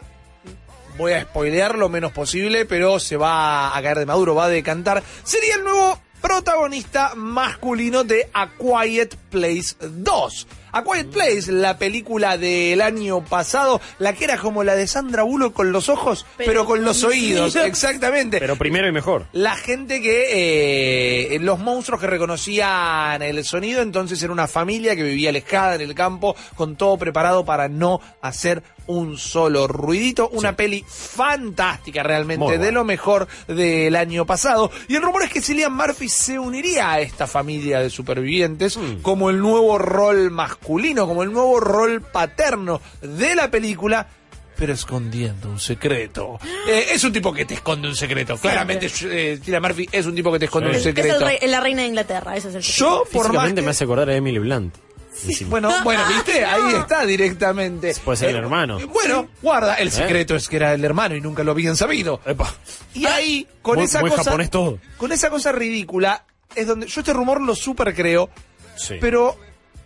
voy a spoilear lo menos posible, pero se va a caer de maduro, va a decantar, sería el nuevo protagonista masculino de A Quiet Place 2. A Quiet Place, la película del año pasado, la que era como la de Sandra Bullock con los ojos, pero, Pero con los oídos, exactamente. Pero primero y mejor. La gente que, eh, los monstruos que reconocían el sonido, entonces era una familia que vivía alejada en el campo, con todo preparado para no hacer un solo ruidito. Una peli fantástica realmente, de lo mejor del año pasado. Y el rumor es que Cillian Murphy se uniría a esta familia de supervivientes Mm. como el nuevo rol masculino, como el nuevo rol paterno de la película pero escondiendo un secreto. Eh, es un tipo que te esconde un secreto. Claramente, eh, Murphy es un tipo que te esconde Sí. un Es el secreto. rey- la reina de Inglaterra, ese es el Yo, por más Físicamente que- me hace acordar a Emily Blunt. Encima. Bueno, bueno, ¿viste? Ahí está directamente. Puede ser el Eh, hermano. Bueno, guarda, el secreto es que era el hermano y nunca lo habían sabido. Epa. Y ahí, con Muy- esa muy cosa. japonés todo. Con esa cosa ridícula, es donde yo este rumor lo super creo, Sí. pero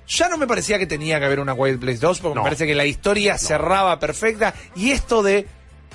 ya no me parecía que tenía que haber una Wild Place 2, porque No. me parece que la historia cerraba perfecta. Y esto de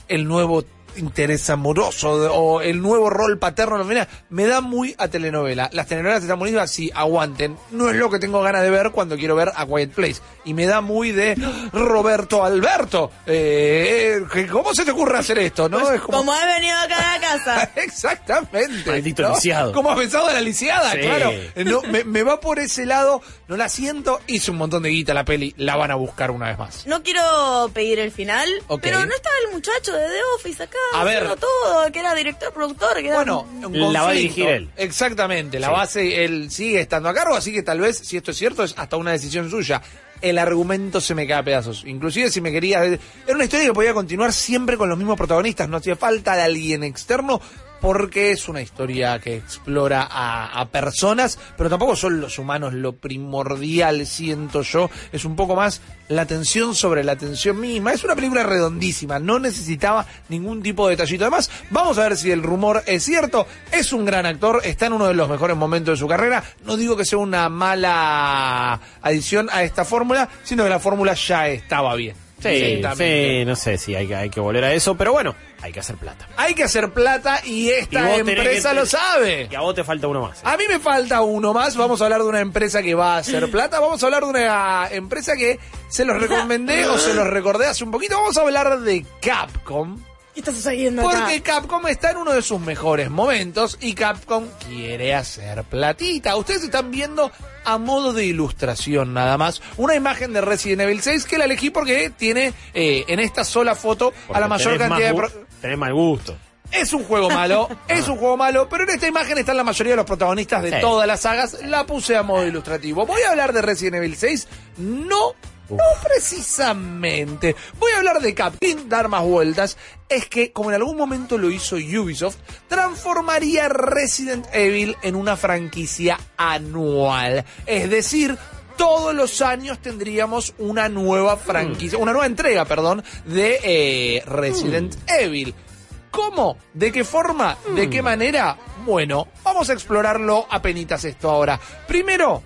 el nuevo interés amoroso de- o el nuevo rol paterno en la familia, me da muy a telenovela. Las telenovelas están buenísimas, sí, aguanten. No es lo que tengo ganas de ver cuando quiero ver a Quiet Place. Y me da muy de Roberto Alberto. Eh, eh, ¿Cómo se te ocurre hacer esto? ¿no? Es como- Como ha venido acá a la casa. Exactamente. Maldito ¿no? lisiado. Como has pensado de la lisiada, Sí. claro. Eh, No, me, me va por ese lado, no la siento, hice un montón de guita la peli, la van a buscar una vez más. No quiero pedir el final, pero no estaba el muchacho de The Office acá. A ver. todo, que era director, productor, que era... Bueno, un La va a dirigir él. Exactamente, la Sí. base él sigue estando a cargo, así que tal vez, si esto es cierto, es hasta una decisión suya. El argumento se me cae a pedazos. Inclusive si me quería... Era una historia que podía continuar siempre con los mismos protagonistas, no hacía falta de alguien externo porque es una historia que explora a, personas, pero tampoco son los humanos lo primordial, siento yo. Es un poco más la tensión sobre la tensión misma. Es una película redondísima, no necesitaba ningún tipo de detallito. Además, vamos a ver si el rumor es cierto. Es un gran actor, está en uno de los mejores momentos de su carrera. No digo que sea una mala adición a esta fórmula, sino que la fórmula ya estaba bien. Sí, sí, no sé si hay, que- hay que volver a eso, pero bueno, hay que hacer plata. Hay que hacer plata y esta Y empresa que- lo sabe. Y a vos te falta uno más. A mí me falta uno más. Vamos a hablar de una empresa que va a hacer plata. Vamos a hablar de una empresa que se los recomendé o se los recordé hace un poquito. Vamos a hablar de Capcom. ¿Qué está sucediendo acá? Porque Capcom está en uno de sus mejores momentos y Capcom quiere hacer platita. Ustedes están viendo a modo de ilustración nada más una imagen de Resident Evil 6 que la elegí porque tiene eh, en esta sola foto a la mayor tenés cantidad de... más pro- Tenés mal gusto. es un juego malo, es un juego malo, pero en esta imagen están la mayoría de los protagonistas de Sí. todas las sagas. La puse a modo ilustrativo. Voy a hablar de Resident Evil 6, no, no precisamente. Voy a hablar de Capcom, sin dar más vueltas. Es que, como en algún momento lo hizo Ubisoft, transformaría Resident Evil en una franquicia anual. Es decir, todos los años tendríamos una nueva franquicia, una nueva entrega, perdón, de eh, Resident Evil. ¿Cómo? ¿De qué forma? ¿De qué manera? Bueno, vamos a explorarlo a penitas esto ahora. Primero,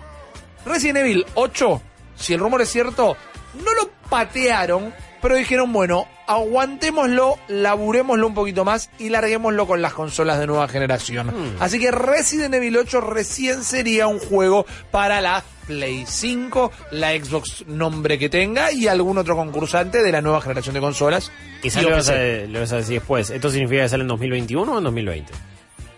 Resident Evil 8, si el rumor es cierto, no lo patearon, pero dijeron, bueno, aguantémoslo, laburémoslo un poquito más y larguémoslo con las consolas de nueva generación. Así que Resident Evil 8 recién sería un juego para la Play 5, la Xbox nombre que tenga y algún otro concursante de la nueva generación de consolas. Quizás vas, a, OPC. le vas a decir después. ¿Esto significa que sale en 2021 o en 2020?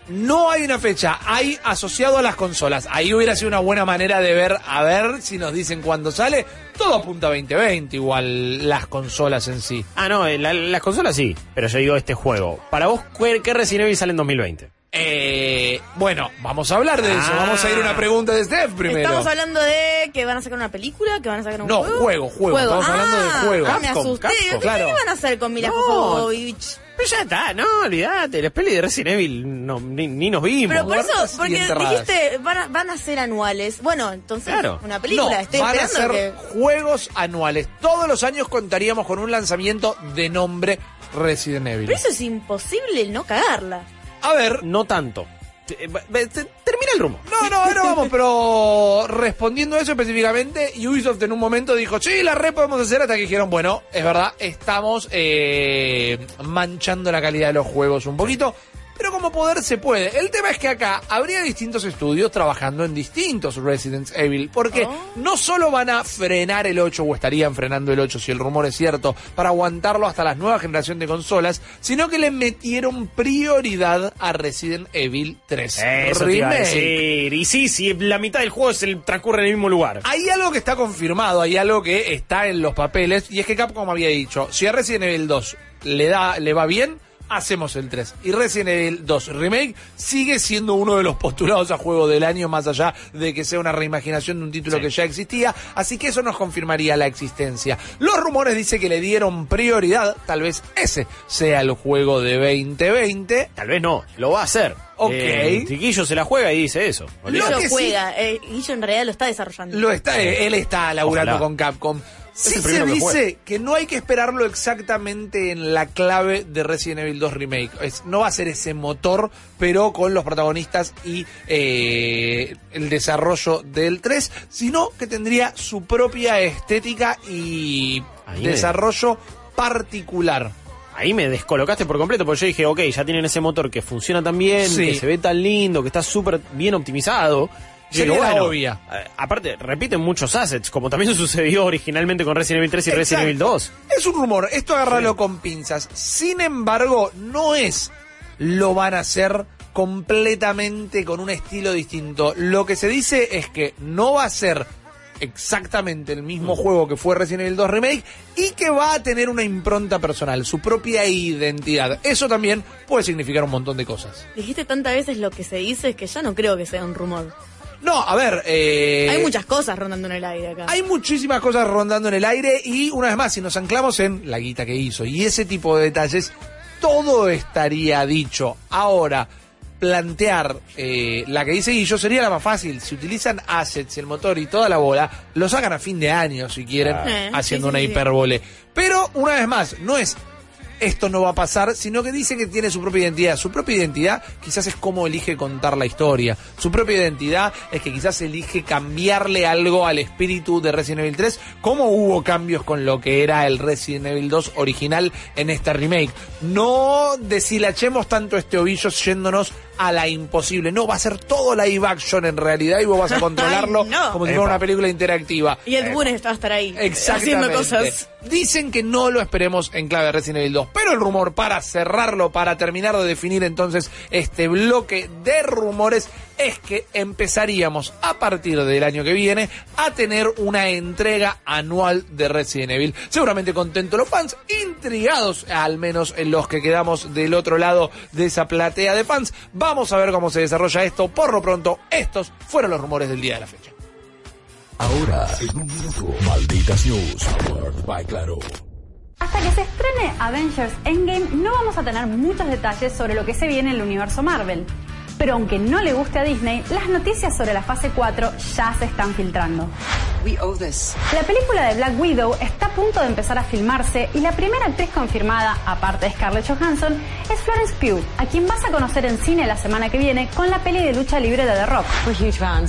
No hay una fecha, hay asociado a las consolas. Ahí hubiera sido una buena manera de ver, a ver si nos dicen cuándo sale. Todo apunta a 2020, igual las consolas en sí. Ah, no, la- las consolas sí, pero yo digo este juego. Para vos, ¿qué, qué Resident Evil sale en 2020? Eh, bueno, vamos a hablar de eso. Ah. Vamos a ir a una pregunta de Steph primero. Estamos hablando de que van a sacar una película, que van a sacar un No, juego. juego, juego. Estamos hablando de Ah, juego. ah, me asusté. ¿Qué claro. van a hacer con Mila No. Pero ya está, no, olvídate, las pelis de Resident Evil no, ni, ni nos vimos. Pero por eso, porque dijiste, van a, van a ser anuales. Bueno, entonces, Claro. una película. no, Estoy van a ser que... juegos anuales. Todos los años contaríamos con un lanzamiento de nombre Resident Evil. Pero eso es imposible no cagarla. A ver, No tanto. Termina el rumbo. No, no, no vamos, pero respondiendo a eso específicamente, Ubisoft en un momento dijo, sí, la red podemos hacer hasta que dijeron, bueno, es verdad, estamos eh, manchando la calidad de los juegos un poquito. Pero como poder se puede. El tema es que acá habría distintos estudios trabajando en distintos Resident Evil. Porque no solo van a frenar el 8 o estarían frenando el 8 si el rumor es cierto para aguantarlo hasta la nueva generación de consolas, sino que le metieron prioridad a Resident Evil 3. Eso te iba a Remake. decir. Y sí, sí, la mitad del juego es el, transcurre en el mismo lugar. Hay algo que está confirmado, hay algo que está en los papeles, y es que Capcom había dicho, si a Resident Evil 2 le, da, le va bien, hacemos el 3. Y Resident Evil 2 Remake sigue siendo uno de los postulados a juego del año, más allá de que sea una reimaginación de un título Sí. que ya existía, así que eso nos confirmaría la existencia. Los rumores dicen que le dieron prioridad, tal vez ese sea el juego de 2020. Tal vez no, lo va a hacer. Ok. Eh, se la juega y dice eso. Lo Guillo que sí- juega. eh, Guillo en realidad lo está desarrollando. Lo está, él está laburando Ojalá. con Capcom. Sí se que dice que no hay que esperarlo exactamente en la clave de Resident Evil 2 Remake. Es- no va a ser ese motor, pero con los protagonistas y eh, el desarrollo del 3, sino que tendría su propia estética y Ahí me- desarrollo particular. Ahí me descolocaste por completo, porque yo dije, ok, ya tienen ese motor que funciona tan bien, Sí. que se ve tan lindo, que está súper bien optimizado. Sería bueno, obvia. eh, aparte, repiten muchos assets, como también sucedió originalmente con Resident Evil 3 y Resident Evil Exacto. 2. Es un rumor, esto agárralo con pinzas. Sin embargo, no es lo van a hacer completamente con un estilo distinto. Lo que se dice es que no va a ser exactamente el mismo juego que fue Resident Evil 2 Remake y que va a tener una impronta personal, su propia identidad. Eso también puede significar un montón de cosas. Dijiste tantas veces lo que se dice que ya no creo que sea un rumor. No, a ver, eh, Hay muchas cosas rondando en el aire acá. Hay muchísimas cosas rondando en el aire y una vez más, si nos anclamos en la guita que hizo y ese tipo de detalles, todo estaría dicho. Ahora, plantear eh, la que dice Guillo sería la más fácil. Si utilizan assets, el motor y toda la bola, lo sacan a fin de año si quieren, Claro. Eh, haciendo sí, sí, una sí. hipérbole. Pero, una vez más, no es esto no va a pasar, sino que dice que tiene su propia identidad. Su propia identidad quizás es cómo elige contar la historia. Su propia identidad es que quizás elige cambiarle algo al espíritu de Resident Evil 3, como hubo cambios con lo que era el Resident Evil 2 original en esta remake. No deshilachemos tanto este ovillo yéndonos a la imposible. No, va a ser todo live action en realidad y vos vas a controlarlo Ay, no. como si fuera una película interactiva. Y el Boone va a estar ahí Exactamente. haciendo cosas. Dicen que no lo esperemos en clave Resident Evil 2, pero el rumor para cerrarlo, para terminar de definir entonces este bloque de rumores, es que empezaríamos a partir del año que viene a tener una entrega anual de Resident Evil. Seguramente contentos los fans, intrigados al menos en los que quedamos del otro lado de esa platea de fans. Vamos a ver cómo se desarrolla esto. Por lo pronto, estos fueron los rumores del día de la fecha. Ahora, en un minuto, Malditas News, by Claro. Hasta que se estrene Avengers Endgame no vamos a tener muchos detalles sobre lo que se viene en el universo Marvel. Pero aunque no le guste a Disney, las noticias sobre la fase 4 ya se están filtrando. La película de Black Widow está a punto de empezar a filmarse y la primera actriz confirmada, aparte de Scarlett Johansson, es Florence Pugh, a quien vas a conocer en cine la semana que viene con la peli de lucha libre de The Rock.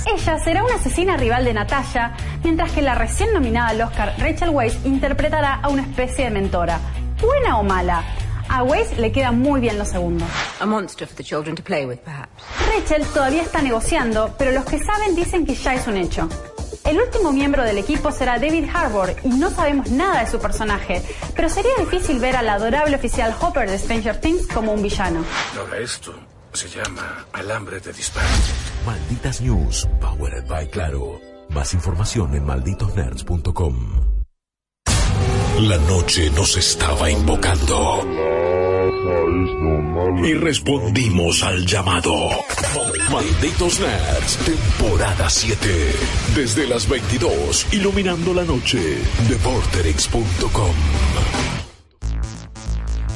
Ella será una asesina rival de Natasha, mientras que la recién nominada al Oscar Rachel Weisz interpretará a una especie de mentora. ¿Buena o mala? A Weisz le queda muy bien lo segundo. A monster for the children to play with, perhaps. Rachel todavía está negociando, pero los que saben dicen que ya es un hecho. El último miembro del equipo será David Harbour y no sabemos nada de su personaje, pero sería difícil ver al adorable oficial Hopper de Stranger Things como un villano. Ahora esto se llama alambre de disparo. Malditas News, powered by Claro. Más información en malditosnerds.com. La noche nos estaba invocando. Y respondimos al llamado. Malditos Nerds, temporada 7. Desde las 22, iluminando la noche. Deporterix.com.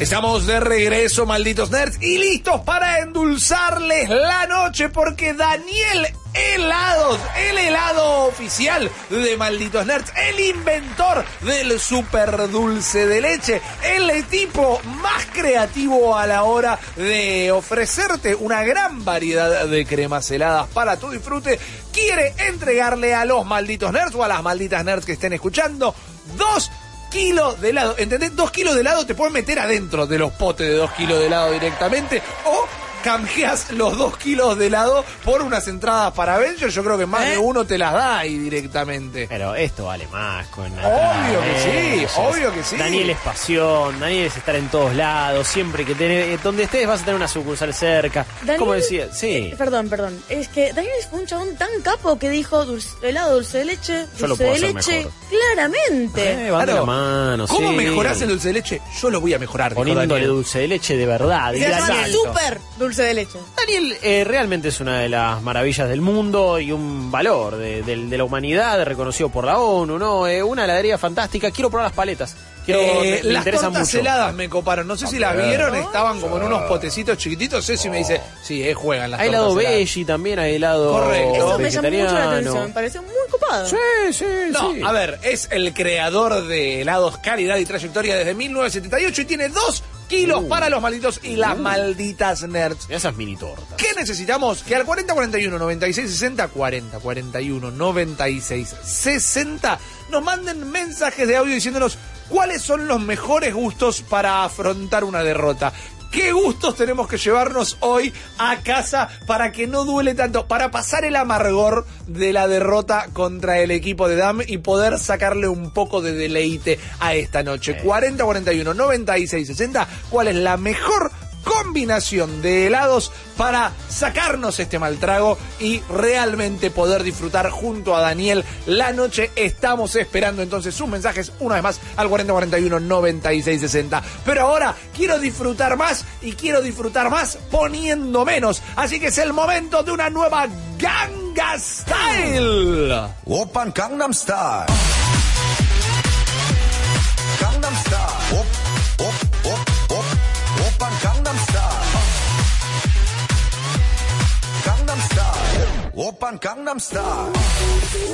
Estamos de regreso, malditos nerds, y listos para endulzarles la noche porque Daniel Helados, el helado oficial de Malditos Nerds, el inventor del super dulce de leche, el tipo más creativo a la hora de ofrecerte una gran variedad de cremas heladas para tu disfrute, quiere entregarle a los malditos nerds o a las malditas nerds que estén escuchando dos kilos de helado. ¿Entendés? Dos kilos de helado te puedes meter adentro de los potes de dos kilos de helado directamente. O canjeas los dos kilos de helado por unas entradas para Avengers. Yo creo que más de uno te las da ahí directamente. Pero esto vale más con Obvio que sí, obvio que sí. Daniel es pasión, Daniel es estar en todos lados, siempre que tenés, donde estés vas a tener una sucursal cerca. Daniel- Como decía, sí. Eh, perdón, perdón. Es que Daniel fue un chabón tan capo que dijo dulce, helado dulce de leche, Yo lo dulce puedo de hacer leche, mejor. claramente. Eh, de la mano, ¿Cómo sí. mejorás el dulce de leche? Yo lo voy a mejorar. Poniéndole dulce de leche de verdad. Y super dulce Daniel eh, realmente es una de las maravillas del mundo y un valor de la humanidad reconocido por la ONU, ¿no? Eh, una heladería fantástica. Quiero probar las paletas. Quiero, Eh, me, me las tortas mucho. heladas me coparon. No sé si las ver. vieron, estaban como en unos potecitos chiquititos. Ceci me dice, sí, eh, juegan las Hay tortas helado veggie también, hay helado Correcto. Eso me llamó mucho la atención. Me pareció muy copado. Sí, sí, No, sí. a ver, es el creador de helados calidad y trayectoria desde 1978 y tiene dos kilos Uh. para los malditos y las malditas nerds. Esas mini tortas. ¿Qué necesitamos? Que al 4041 9660 4041 9660 nos manden mensajes de audio diciéndonos cuáles son los mejores gustos para afrontar una derrota. ¿Qué gustos tenemos que llevarnos hoy a casa para que no duele tanto? Para pasar el amargor de la derrota contra el equipo de DAM y poder sacarle un poco de deleite a esta noche. 40, 41, 96, 60. ¿Cuál es la mejor combinación de helados para sacarnos este mal trago y realmente poder disfrutar junto a Daniel la noche. Estamos esperando entonces sus mensajes una vez más al 4041 9660. Pero ahora quiero disfrutar más y quiero disfrutar más poniendo menos. Así que es el momento de una nueva Ganga Style. Open Gangnam Style. Gangnam Style. Op, op, op, op. Open Gangnam Gangnam Style.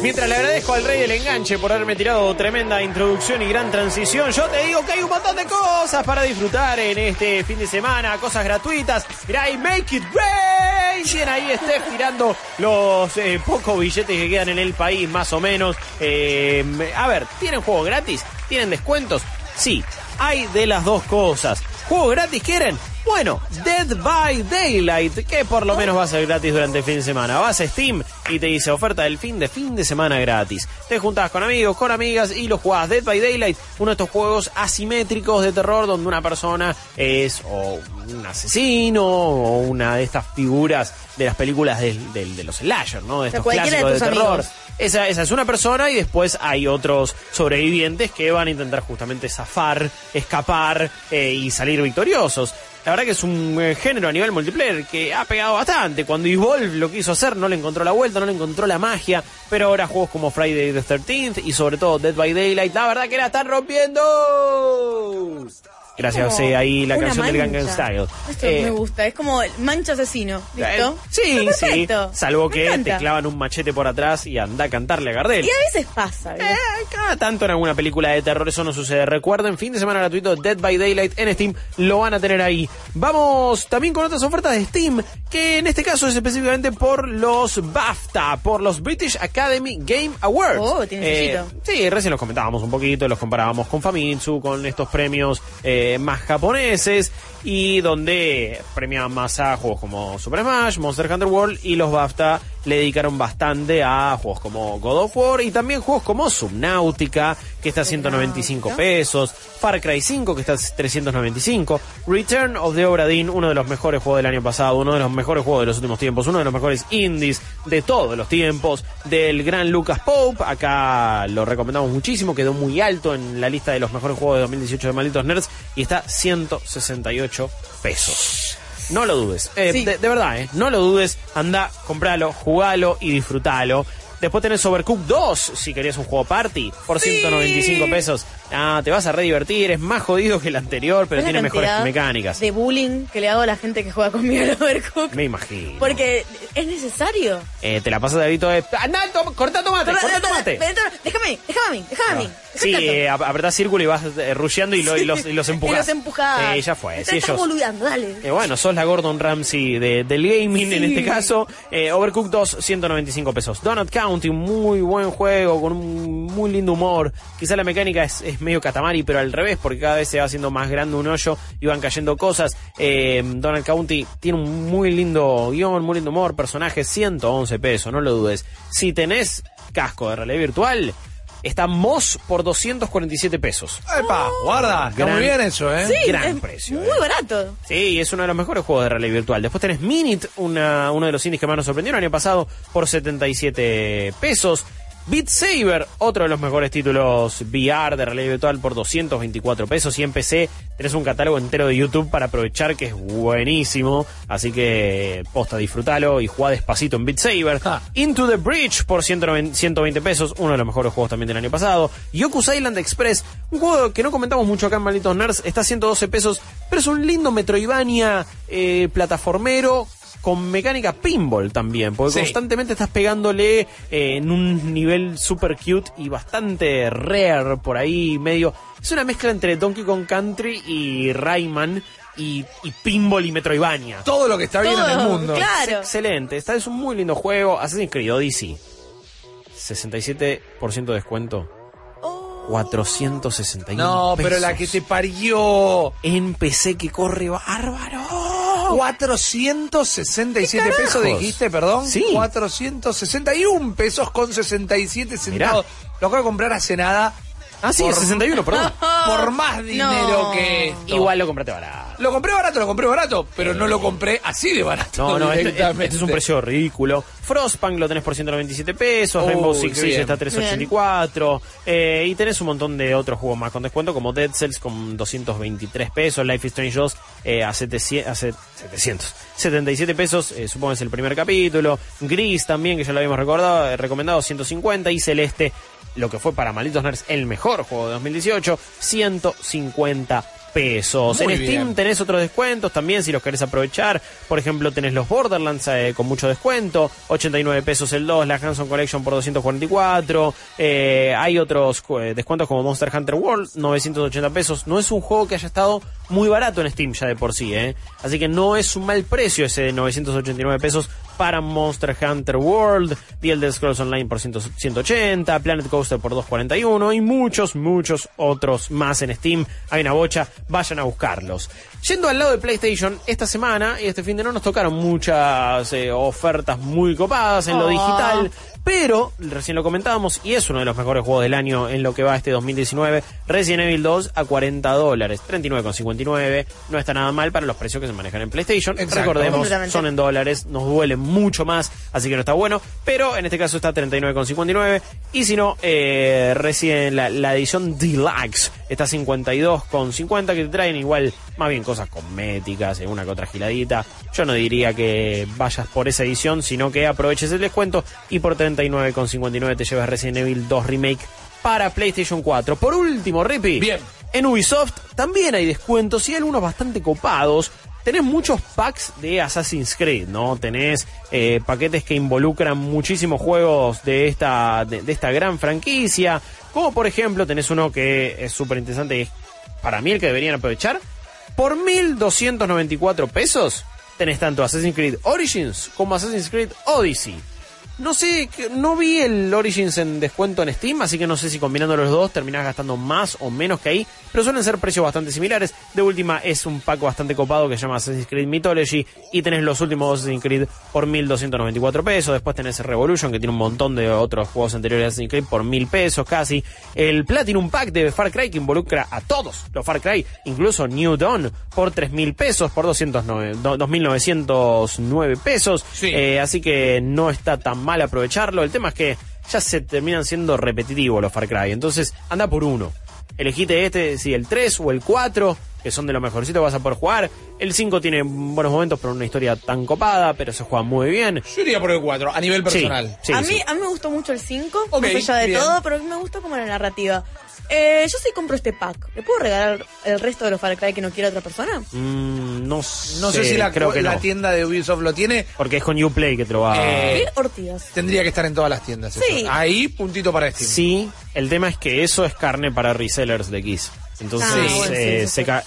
Mientras le agradezco al rey del enganche por haberme tirado tremenda introducción y gran transición, yo te digo que hay un montón de cosas para disfrutar en este fin de semana, cosas gratuitas. Mirá, y Make It Rain. Bien ahí Steph tirando los eh, pocos billetes que quedan en el país, más o menos. Eh, a ver, ¿tienen juegos gratis? ¿Tienen descuentos? Sí, hay de las dos cosas. ¿Juegos gratis quieren? Bueno, Dead by Daylight, que por lo menos va a ser gratis durante el fin de semana. Vas a Steam y te dice oferta del fin de fin de semana gratis. Te juntás con amigos, con amigas y lo jugás. Dead by Daylight, uno de estos juegos asimétricos de terror donde una persona es o un asesino o una de estas figuras de las películas del- de los slasher, ¿no? De estos de clásicos de, tus terror. Esa, esa es una persona y después hay otros sobrevivientes que van a intentar justamente zafar, escapar eh, y salir victoriosos. La verdad que es un eh, género a nivel multiplayer que ha pegado bastante. Cuando Evolve lo quiso hacer no le encontró la vuelta, no le encontró la magia. Pero ahora juegos como Friday the 13th y sobre todo Dead by Daylight, la verdad que la están rompiendo. Gracias, eh, ahí la canción del mancha. Gangnam Style. Esto Eh, me gusta, es como el mancha asesino, ¿listo? eh, sí, sí. Salvo Me que te clavan un machete por atrás y anda a cantarle a Gardel. Y a veces pasa, ¿viste? Cada tanto en alguna película de terror eso no sucede. Recuerden, fin de semana gratuito Dead by Daylight en Steam, lo van a tener ahí. Vamos también con otras ofertas de Steam, que en este caso es específicamente por los BAFTA, por los British Academy Game Awards. Oh, tiene Eh. Sí, recién los comentábamos un poquito, los comparábamos con Famitsu, con estos premios eh, más japoneses y donde premiaban más a juegos como Super Smash, Monster Hunter World y los BAFTA le dedicaron bastante a juegos como God of War y también juegos como Subnautica, que está a 195 pesos, Far Cry 5, que está a 395, Return of the Obra Dinn, uno de los mejores juegos del año pasado, uno de los mejores juegos de los últimos tiempos, uno de los mejores indies de todos los tiempos, del gran Lucas Pope, acá lo recomendamos muchísimo, quedó muy alto en la lista de los mejores juegos de 2018 de Malditos Nerds y está 168 pesos. No lo dudes, Eh, Sí. de, de verdad, eh, no lo dudes, anda, compralo, jugalo y disfrutalo. Después tenés Overcooked 2, si querías un juego party, por 195 pesos. Ah, te vas a re divertir, es más jodido que el anterior, pero ¿Ves la tiene mejores mecánicas. De bullying que le hago a la gente que juega conmigo al Overcook. Me imagino. Porque es necesario. Eh, te la pasas de grito de... ¡Anda, to- corta tomate, Toma, corta toma, tomate! Déjame, déjame a mí, déjame a mí. Sí, eh, ap- apretás círculo y vas eh, rusheando y, lo- y los, y los empujás. Y los empujás. Eh, ya fue. Estás ellos, boludeando, dale. Eh, bueno, sos la Gordon Ramsay de- del gaming en Sí. este caso. Eh, Overcooked 2, 195 pesos. Donut County, un muy buen juego con un muy lindo humor. Quizá la mecánica es, es medio katamari, pero al revés, porque cada vez se va haciendo más grande un hoyo y van cayendo cosas. Eh, Donut County tiene un muy lindo guion, muy lindo humor, personajes, 111 pesos, no lo dudes. Si tenés casco de realidad virtual, está Moss por 247 pesos. ¡Epa! Guarda, está Gran- muy bien eso, ¿eh? Sí, gran es precio, Muy eh. barato. Sí, es uno de los mejores juegos de realidad virtual. Después tenés Minute, una, uno de los indies que más nos sorprendieron el año pasado, por 77 pesos. Beat Saber, otro de los mejores títulos VR de realidad virtual por 224 pesos. Y en PC tenés un catálogo entero de YouTube para aprovechar que es buenísimo. Así que posta, disfrutalo y jugá despacito en Beat Saber. Into the Bridge por 190 120 pesos, uno de los mejores juegos también del año pasado. Yoku's Island Express, un juego que no comentamos mucho acá en Malditos Nerds, está a 112 pesos, pero es un lindo Metroidvania eh, plataformero con mecánica pinball también, porque Sí. constantemente estás pegándole eh, en un nivel super cute y bastante rare por ahí, medio... Es una mezcla entre Donkey Kong Country y Rayman y, y pinball y Metroidvania. Todo lo que está bien en el Todo, mundo. claro. Es excelente, esta es un muy lindo juego. Assassin's Creed Odyssey. 67% de descuento. 461 No, pero pesos. la que te parió. En PC que corre bárbaro. 467 pesos dijiste, perdón. Sí. 461 pesos con 67 centavos. Lo acabo de comprar hace nada. Ah, sí, Por- 61, perdón. Por más dinero que esto. Igual lo compraste barato. Lo compré barato, lo compré barato, pero no lo compré así de barato. No, no, este, directamente. este es un precio ridículo. Frostpunk lo tenés por 197 pesos, Uy, Rainbow Six Siege está a 384, eh, y tenés un montón de otros juegos más con descuento, como Dead Cells con 223 pesos, Life is Strange 2 eh, a, 700, a se- 700, 77 pesos, eh, supongo que es el primer capítulo, Gris también, que ya lo habíamos recordado, eh, recomendado 150, y Celeste, lo que fue para Malditos Nerds el mejor juego de 2018, 150 pesos. Muy en Steam tenés otros descuentos también si los querés aprovechar. Por ejemplo, tenés los Borderlands eh, con mucho descuento, 89 pesos el 2, la Hanson Collection por 244. eh, hay otros eh, descuentos como Monster Hunter World, 980 pesos. No es un juego que haya estado muy barato en Steam ya de por sí, ¿eh? Así que no es un mal precio ese de 989 pesos para Monster Hunter World, The Elder Scrolls Online por 100 180, Planet Coaster por 241 y muchos, muchos otros más en Steam. Hay una bocha, vayan a buscarlos. Yendo al lado de PlayStation, esta semana y este fin de no nos tocaron muchas eh, ofertas muy copadas en lo Ah. digital, pero recién lo comentábamos y es uno de los mejores juegos del año en lo que va este 2019. Resident Evil 2 a 40 dólares, 39,59. No está nada mal para los precios que se manejan en PlayStation. Exacto. Recordemos, son en dólares, nos duele mucho más, así que no está bueno. Pero en este caso está 39,59. Y si no, eh, recién la, la edición Deluxe está 52,50 que te traen igual más bien cosas cosméticas, eh, una que otra giladita. Yo no diría que vayas por esa edición, sino que aproveches el descuento y por 39,59 te llevas Resident Evil 2 Remake para PlayStation 4. Por último, Rippy. Bien. En Ubisoft también hay descuentos y algunos bastante copados. Tenés muchos packs de Assassin's Creed, ¿no? Tenés eh, paquetes que involucran muchísimos juegos de esta, de, de esta gran franquicia. Como por ejemplo, tenés uno que es súper interesante y es para mí el que deberían aprovechar. Por 1.294 pesos tenés tanto Assassin's Creed Origins como Assassin's Creed Odyssey. No sé, no vi el Origins en descuento en Steam, así que no sé si combinando los dos terminás gastando más o menos que ahí, pero suelen ser precios bastante similares. De última es un pack bastante copado que se llama Assassin's Creed Mythology y tenés los últimos dos Assassin's Creed por 1294 pesos. Después tenés Revolution que tiene un montón de otros juegos anteriores de Assassin's Creed por 1000 pesos casi. El Platinum Pack de Far Cry que involucra a todos los Far Cry, incluso New Dawn por 3000 pesos, por 209, do- 2909 pesos. Eh, así que no está tan mal aprovecharlo. El tema es que ya se terminan siendo repetitivos los Far Cry. Entonces, anda por uno. Elegite este, si el 3 o el 4, que son de los mejorcitos que vas a poder jugar. El 5 tiene buenos momentos, pero una historia tan copada, pero se juega muy bien. Yo iría por el 4, a nivel personal. sí, a, sí. mí, a mí me gustó mucho el 5, Ok, más allá de bien. todo, pero a mí me gusta como la narrativa. Eh, yo sí compro este pack. ¿Le puedo regalar el resto de los Far Cry que no quiera otra persona? Mm, no sé, No sé si la, creo que la no. tienda de Ubisoft lo tiene. Porque es con Uplay que te lo va Eh. Tendría que estar en todas las tiendas. eso. Sí. Ahí, puntito para Steam. Sí, el tema es que eso es carne para resellers de Kiss. Entonces, Ah, bueno, eh, se sí. ca-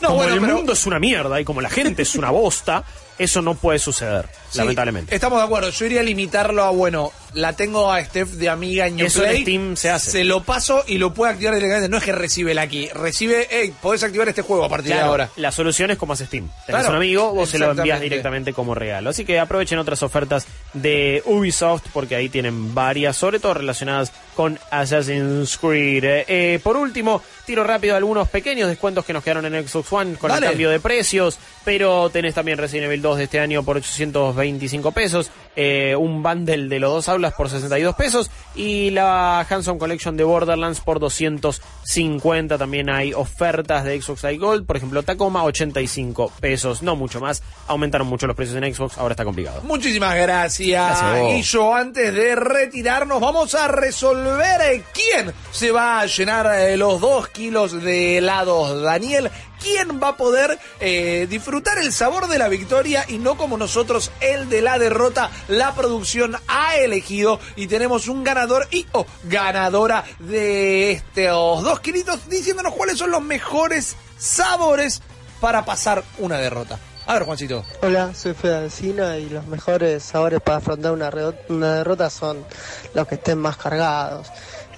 No, como bueno, el pero- mundo es una mierda y como la gente es una bosta, eso no puede suceder, Sí, lamentablemente. Estamos de acuerdo. Yo iría a limitarlo a, bueno, la tengo a Steph de amiga en Eso en Uplay. Steam se hace. Se lo paso y lo puede activar directamente. No es que recibe el aquí. Recibe, hey, podés activar este juego a partir de ahora. La solución es como hace Steam. Tenés Claro, un amigo, vos se lo envías directamente como regalo. Así que aprovechen otras ofertas de Ubisoft porque ahí tienen varias, sobre todo relacionadas con Assassin's Creed. Eh, eh, por último, tiro rápido algunos pequeños descuentos que nos quedaron en Xbox One con Dale. el cambio de precios, pero tenés también Resident Evil 2 de este año por 825 pesos, eh, un bundle de los dos aulas por 62 pesos y la Hanson Collection de Borderlands por 250. También hay ofertas de Xbox Live Gold, por ejemplo, Tacoma 85 pesos, no mucho más. Aumentaron mucho los precios en Xbox, ahora está complicado. Muchísimas gracias. Gracias y yo antes de retirarnos vamos a resolver eh, quién se va a llenar eh, los dos kilos de helados. Daniel, ¿quién va a poder eh, disfrutar el sabor de la victoria y no como nosotros el de la derrota? La producción ha elegido y tenemos un ganador y o ganadora de estos dos kilitos diciéndonos cuáles son los mejores sabores para pasar una derrota. A ver, Juancito. Hola, soy Fede Alcina y los mejores sabores para afrontar una derrota son los que estén más cargados.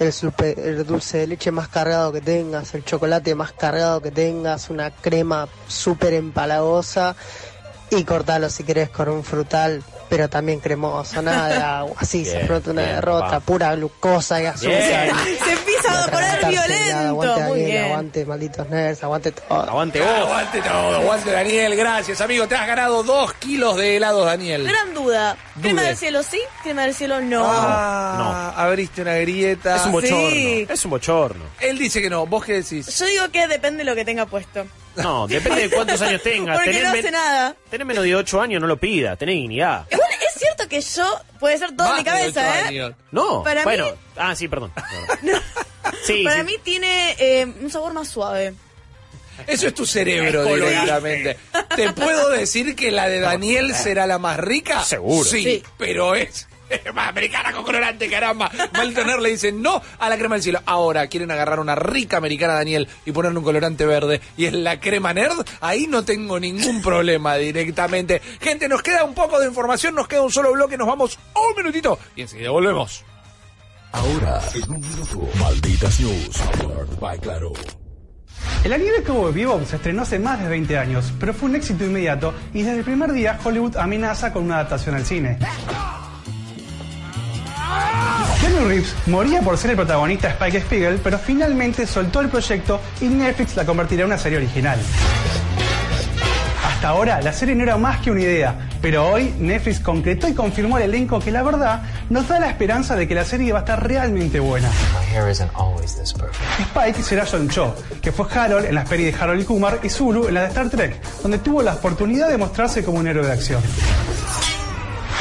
El, dulce de leche más cargado que tengas, el chocolate más cargado que tengas, una crema súper empalagosa y cortalo si querés con un frutal, pero también cremoso, nada de agua. Así se afronta una bien, derrota, papá. pura glucosa y azúcar. Poner Aguante, violento. Aguante, Muy Daniel, bien. aguante, malditos nerds, aguante todo. Aguante Aguante todo, aguante Daniel, gracias amigo. Te has ganado dos kilos de helados, Daniel. Gran duda. Crema del cielo sí, crema del cielo no. Ah, abriste una grieta. Es un bochorno. Sí. Es un bochorno. Él dice que no, ¿vos qué decís? Yo digo que depende de lo que tenga puesto. No, depende de cuántos años tengas. Porque Tenés no hace nada. Tenés menos de 8 años, no lo pida. Tenés dignidad. Igual que yo, puede ser todo en mi cabeza, ¿eh? No, Para bueno. mí- Ah, sí, perdón. Sí, Para sí. mí tiene eh, un sabor más suave. Eso es tu cerebro Es directamente. ¿Te puedo decir que la de Daniel será la más rica? Seguro. Sí, Sí. pero es más americana con colorante, caramba. Nerd le dice no a la crema del cielo. Ahora quieren agarrar una rica americana Daniel y ponerle un colorante verde y es la crema nerd. Ahí no tengo ningún problema directamente. Gente, nos queda un poco de información, nos queda un solo bloque, nos vamos un minutito y enseguida volvemos. Ahora, en un minuto, Malditas News, powered by Claro. El anime Cowboy Bebop se estrenó hace más de 20 años, pero fue un éxito inmediato y desde el primer día Hollywood amenaza con una adaptación al cine. Keanu Reeves moría por ser el protagonista de Spike Spiegel, pero finalmente soltó el proyecto y Netflix la convertirá en una serie original. Hasta ahora la serie no era más que una idea, pero hoy Netflix concretó y confirmó el elenco que la verdad nos da la esperanza de que la serie va a estar realmente buena. Spike será John Cho, que fue Harold en las pelis de Harold y Kumar y Zulu en la de Star Trek, donde tuvo la oportunidad de mostrarse como un héroe de acción.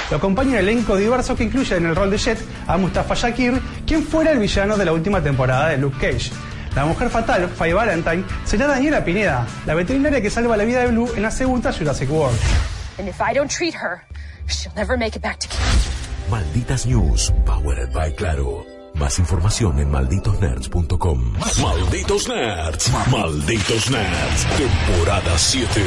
Lo acompaña un elenco diverso que incluye en el rol de Jet a Mustafa Shakir, quien fuera el villano de la última temporada de Luke Cage. La mujer fatal, Faye Valentine, será Daniela Pineda, la veterinaria que salva la vida de Blue en la segunda Jurassic World. And if I don't treat her, she'll never make it back to Malditas News, powered by Claro. Más información en malditosnerds.com. Malditos Nerds, Malditos Nerds, temporada 7.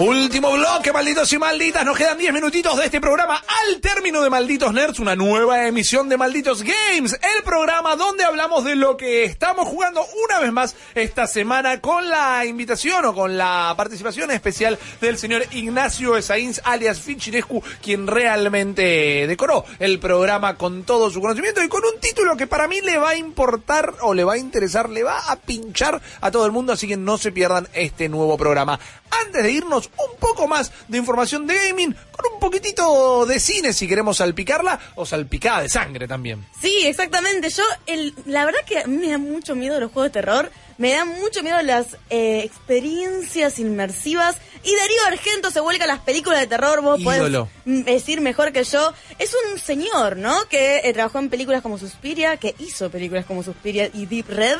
Último bloque, malditos y malditas. Nos quedan 10 minutitos de este programa al término de Malditos Nerds, una nueva emisión de Malditos Games, el programa donde hablamos de lo que estamos jugando una vez más esta semana con la invitación o con la participación especial del señor Ignacio Esaíns, alias Fichinescu, quien realmente decoró el programa con todo su conocimiento y con un título que para mí le va a importar o le va a interesar, le va a pinchar a todo el mundo, así que no se pierdan este nuevo programa. Antes de irnos, un poco más de información de gaming, con un poquitito de cine si queremos salpicarla, o salpicada de sangre también. Sí, exactamente. Yo, el, la verdad que a mí me da mucho miedo los juegos de terror. Me dan mucho miedo las eh, experiencias inmersivas. Y Darío Argento se vuelca a las películas de terror. Vos Ídolo. podés decir mejor que yo. Es un señor, ¿no? Que eh, trabajó en películas como Suspiria, que hizo películas como Suspiria y Deep Red.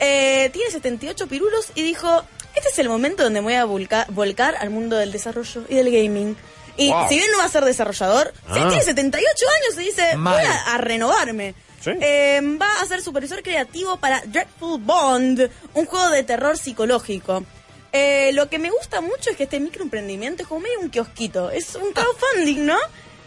Eh, tiene 78 pirulos y dijo, este es el momento donde me voy a volca- volcar al mundo del desarrollo y del gaming. Y Wow. si bien no va a ser desarrollador, si Ah. tiene 78 años y dice, Mal. voy a, a renovarme. Sí. Eh, va a ser supervisor creativo para Dreadful Bond, un juego de terror psicológico. Eh, lo que me gusta mucho es que este microemprendimiento es como medio un kiosquito. Es un crowdfunding, ¿no?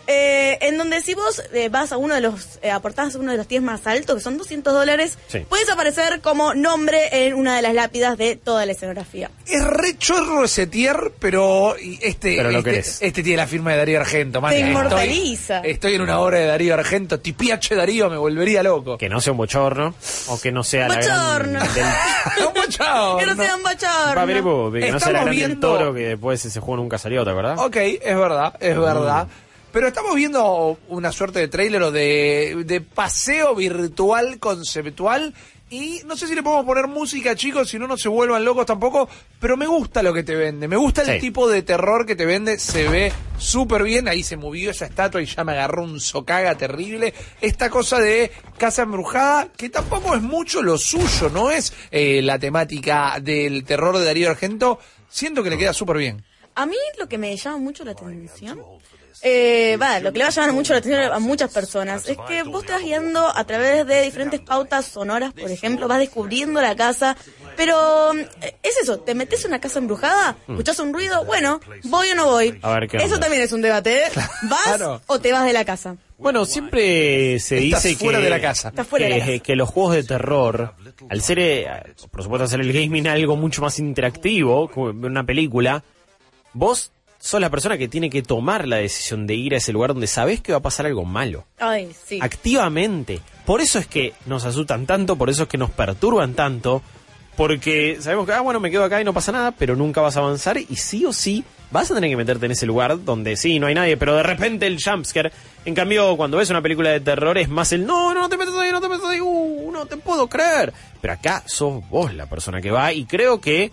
Eh, en donde si vos eh, vas a uno de los, eh, aportás a uno de los 10 más altos, que son 200 dólares, Sí. puedes aparecer como nombre en una de las lápidas de toda la escenografía. Es re chorro ese tier, pero este, Pero lo este, este tiene la firma de Darío Argento. man. Te Estoy- inmortaliza. Estoy en una obra de Darío Argento. Tipiache Darío me volvería loco. Que no sea un bochorno o que no sea la Bochorno. gran... del- un bochorno. Que no sea un bochorno. Que no sea la gran viendo- toro que después ese juego nunca salió, ¿te acordás? Ok, es verdad, es verdad. Pero estamos viendo una suerte de tráiler o de, de paseo virtual conceptual. Y no sé si le podemos poner música, chicos, si no, no se vuelvan locos tampoco. Pero me gusta lo que te vende. Me gusta el Sí. tipo de terror que te vende. Se ve súper bien. Ahí se movió esa estatua y ya me agarró un socaga terrible. Esta cosa de casa embrujada, que tampoco es mucho lo suyo, no es eh, la temática del terror de Darío Argento. Siento que le queda súper bien. A mí lo que me llama mucho la atención, eh, va, lo que le va a llamar mucho la atención a muchas personas, es que vos te vas guiando a través de diferentes pautas sonoras, por ejemplo, vas descubriendo la casa, pero eh, es eso, te metes en una casa embrujada, Mm. escuchás un ruido, bueno, voy o no voy. A ver qué Eso onda. también es un debate, ¿eh? ¿Vas Claro. o te vas de la casa? Bueno, siempre se Estás dice fuera que, de la casa. Estás fuera de que, la casa. que los juegos de terror, al ser, eh, por supuesto, hacer el gaming algo mucho más interactivo, como una película, vos sos la persona que tiene que tomar la decisión de ir a ese lugar donde sabes que va a pasar algo malo. Ay, sí. Activamente. Por eso es que nos asustan tanto, por eso es que nos perturban tanto, porque sabemos que, ah, bueno, me quedo acá y no pasa nada, pero nunca vas a avanzar y sí o sí vas a tener que meterte en ese lugar donde sí, no hay nadie, pero de repente el jumpscare. En cambio, cuando ves una película de terror es más el, no, no te metas ahí, no te metas ahí, uh, no te puedo creer. Pero acá sos vos la persona que va y creo que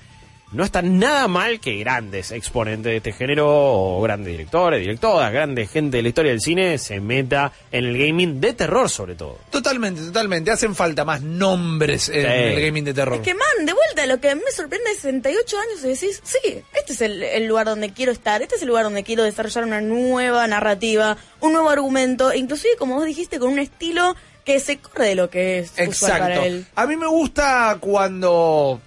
no está nada mal que grandes exponentes de este género, o grandes directores, directoras, grandes gente de la historia del cine, se meta en el gaming de terror sobre todo. Totalmente, totalmente. Hacen falta más nombres en Sí. el gaming de terror. Es que, man, de vuelta, lo que me sorprende es 68 años y decís, sí, este es el, el lugar donde quiero estar, este es el lugar donde quiero desarrollar una nueva narrativa, un nuevo argumento, e inclusive, como vos dijiste, con un estilo que se corre de lo que es usual Exacto. para él. A mí me gusta cuando,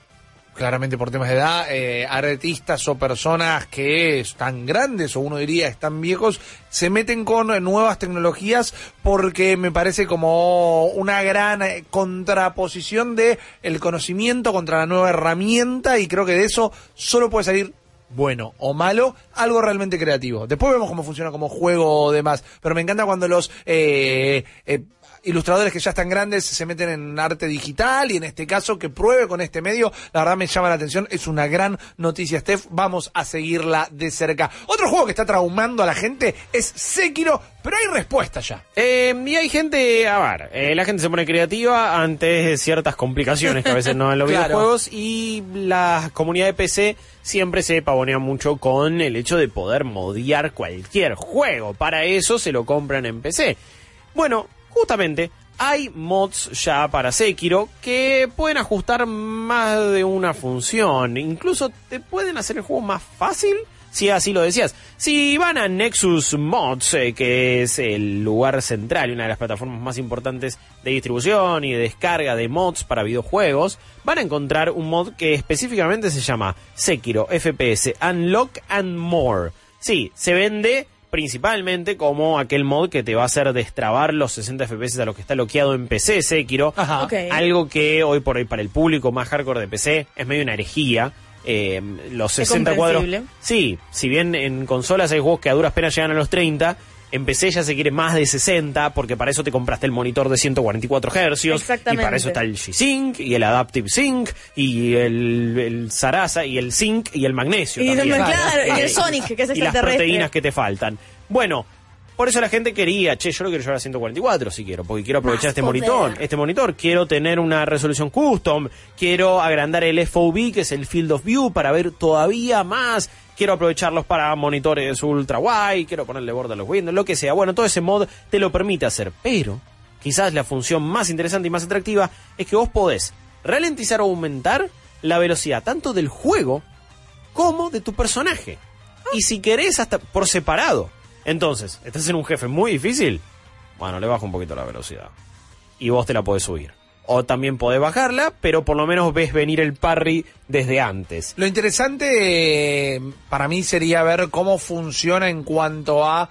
claramente por temas de edad, eh, artistas o personas que están grandes o uno diría están viejos, se meten con nuevas tecnologías porque me parece como una gran eh, contraposición de el conocimiento contra la nueva herramienta y creo que de eso solo puede salir bueno o malo, algo realmente creativo. Después vemos cómo funciona como juego o demás, pero me encanta cuando los eh, eh, ilustradores que ya están grandes se meten en arte digital y en este caso que pruebe con este medio, la verdad me llama la atención, es una gran noticia, Steph, vamos a seguirla de cerca. Otro juego que está traumando a la gente es Sekiro, pero hay respuesta ya. Eh, y hay gente, a ver, eh, la gente se pone creativa ante ciertas complicaciones que a veces no en los Claro. videojuegos y la comunidad de PC siempre se pavonea mucho con el hecho de poder modiar cualquier juego. Para eso se lo compran en PC. Bueno, justamente hay mods ya para Sekiro que pueden ajustar más de una función. Incluso te pueden hacer el juego más fácil si así lo decías. Si van a Nexus Mods, eh, que es el lugar central y una de las plataformas más importantes de distribución y de descarga de mods para videojuegos, van a encontrar un mod que específicamente se llama Sekiro FPS Unlock and More. Sí, se vende principalmente como aquel mod que te va a hacer destrabar los 60 FPS a lo que está bloqueado en PC Sekiro. Ajá. Ok. Algo que hoy por hoy para el público más hardcore de PC es medio una herejía. Eh, los Es 60 cuadros. Sí, si bien en consolas hay juegos que a duras penas llegan a los 30, en PC ya se quiere más de 60 porque para eso te compraste el monitor de 144 Hz y para eso está el G-Sync y el Adaptive Sync y el, el Sarasa y el Sync y el magnesio. Y, también. me- claro, y el Sonic, que es y las proteínas que te faltan. Bueno, por eso la gente quería, che, yo lo quiero llevar a 144 si quiero, porque quiero aprovechar Más este poder. monitor, este monitor, quiero tener una resolución custom, quiero agrandar el FOV, que es el Field of View, para ver todavía más, quiero aprovecharlos para monitores ultra wide, quiero ponerle borde a los Windows, lo que sea. Bueno, todo ese mod te lo permite hacer, pero quizás la función más interesante y más atractiva es que vos podés ralentizar o aumentar la velocidad tanto del juego como de tu personaje. Y si querés, hasta por separado. Entonces, estás en un jefe muy difícil. Bueno, le bajo un poquito la velocidad. Y vos te la podés subir. O también podés bajarla, pero por lo menos ves venir el parry desde antes. Lo interesante eh, para mí sería ver cómo funciona en cuanto a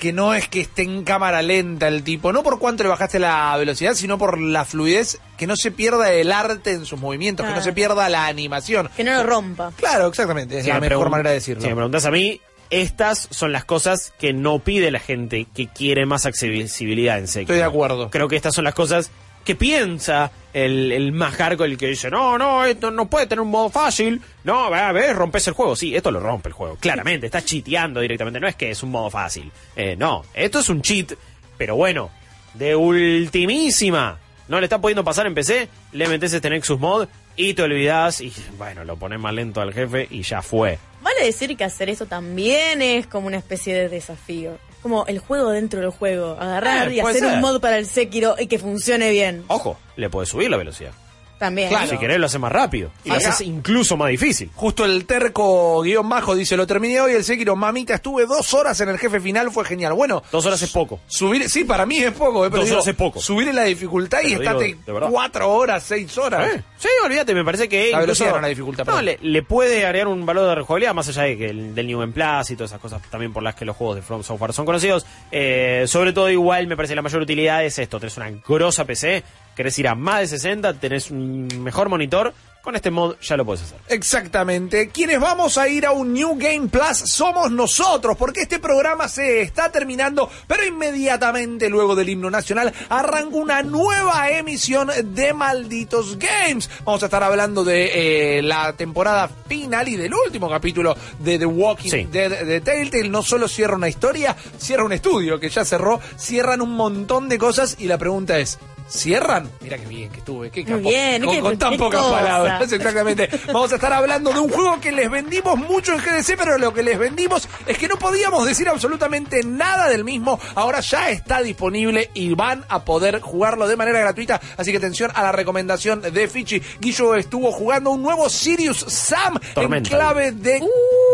que no es que esté en cámara lenta el tipo, no por cuánto le bajaste la velocidad, sino por la fluidez, que no se pierda el arte en sus movimientos, que no se pierda la animación. Que no lo rompa. Claro, exactamente, es Si la me mejor manera de decirlo. Si me preguntas a mí, estas son las cosas que no pide la gente que quiere más accesibilidad en Sekiro. Estoy de acuerdo. Creo que estas son las cosas que piensa el, el más hardcore, el que dice, no, no, esto no puede tener un modo fácil. No, a ver, rompes el juego. Sí, esto lo rompe el juego. Claramente, está chiteando directamente. No es que es un modo fácil. Eh, no, esto es un cheat, pero bueno, de ultimísima. No le está pudiendo pasar en PC, le metes este Nexus Mod y te olvidas y bueno, lo pones más lento al jefe y ya fue. Vale decir que hacer eso también es como una especie de desafío. Como el juego dentro del juego. Agarrar Eh, y hacer ser. un mod para el Sekiro y que funcione bien. Ojo, le puedes subir la velocidad. También. Si querés lo haces más rápido. Y lo haces incluso más difícil. Justo el terco guion bajo dice, lo terminé hoy el Sekiro, mamita, estuve dos horas en el jefe final, fue genial. Bueno, Dos horas es poco. subir, sí, para mí es poco, eh, pero Dos digo, horas es poco. subir la dificultad y lo digo estate cuatro horas, seis horas. ¿Eh? Sí, olvídate, me parece que La incluso- no la dificultad, No, le, le puede agregar un valor de rejugabilidad más allá de que el, del New en Plus y todas esas cosas también por las que los juegos de From Software son conocidos. Eh, sobre todo igual me parece que la mayor utilidad es esto, tenés una grosa PC, querés ir a más de 60, tenés un mejor monitor, Con este mod ya lo puedes hacer. Exactamente. Quienes vamos a ir a un New Game Plus somos nosotros, porque este programa se está terminando, pero inmediatamente luego del himno nacional arranca una nueva emisión de Malditos Games. Vamos a estar hablando de eh, la temporada final y del último capítulo de The Walking Sí. Dead de Telltale. No solo cierra una historia, cierra un estudio que ya cerró, cierran un montón de cosas y la pregunta es... ¿Cierran? Mira qué bien que estuve, qué Muy capo. bien, con, qué- con tan qué pocas cosa. palabras. Exactamente. Vamos a estar hablando de un juego que les vendimos mucho en GDC, pero lo que les vendimos es que no podíamos decir absolutamente nada del mismo. Ahora ya está disponible y van a poder jugarlo de manera gratuita. Así que atención a la recomendación de Fichi. Guillo estuvo jugando un nuevo Sirius Sam Tormental. en clave de.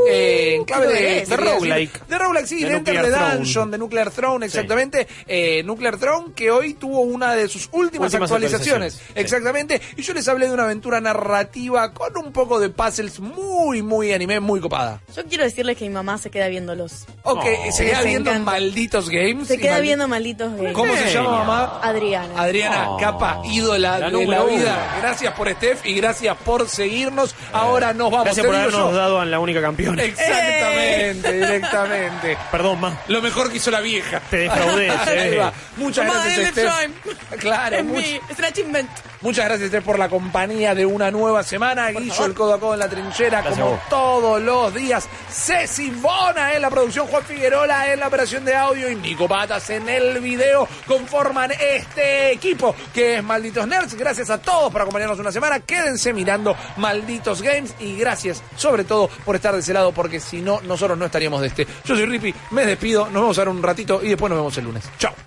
eh, en clave ¿qué de, de roguelike. De roguelike, sí, De de, Enter Nuclear the Throne. Dungeon, de Nuclear Throne, exactamente. Eh, Nuclear Throne que hoy tuvo una de sus últimas, Últimas actualizaciones. actualizaciones, sí. Exactamente. Y yo les hablé de una aventura narrativa con un poco de puzzles muy, muy anime, muy copada. Yo quiero decirles que mi mamá se queda viéndolos. Ok, Oh. se queda viendo encanta. malditos games. Se queda viendo malditos games. ¿Cómo se llama mamá? Adriana. Adriana, Oh. capa, ídola La de la vida. Gracias por Steph y gracias por seguirnos. Ahora nos vamos. Gracias Te por habernos yo. dado a la única campeona. Exactamente, directamente. Perdón, ma. Lo mejor que hizo la vieja. Te defraudé, va. Muchas Mamá, gracias, Steph. Claro, Es much- mi. Muchas gracias por la compañía de una nueva semana. Guillo, el codo a codo en la trinchera, Gracias a como todos los días. Ceci Bona en la producción, Juan Figueroa en la operación de audio y Nico Patas en el video. Conforman este equipo que es Malditos Nerds. Gracias a todos por acompañarnos una semana. Quédense mirando Malditos Games y gracias sobre todo por estar de ese lado porque si no, nosotros no estaríamos de este. Yo soy Rippy, me despido, nos vemos ahora un ratito y después nos vemos el lunes. Chao.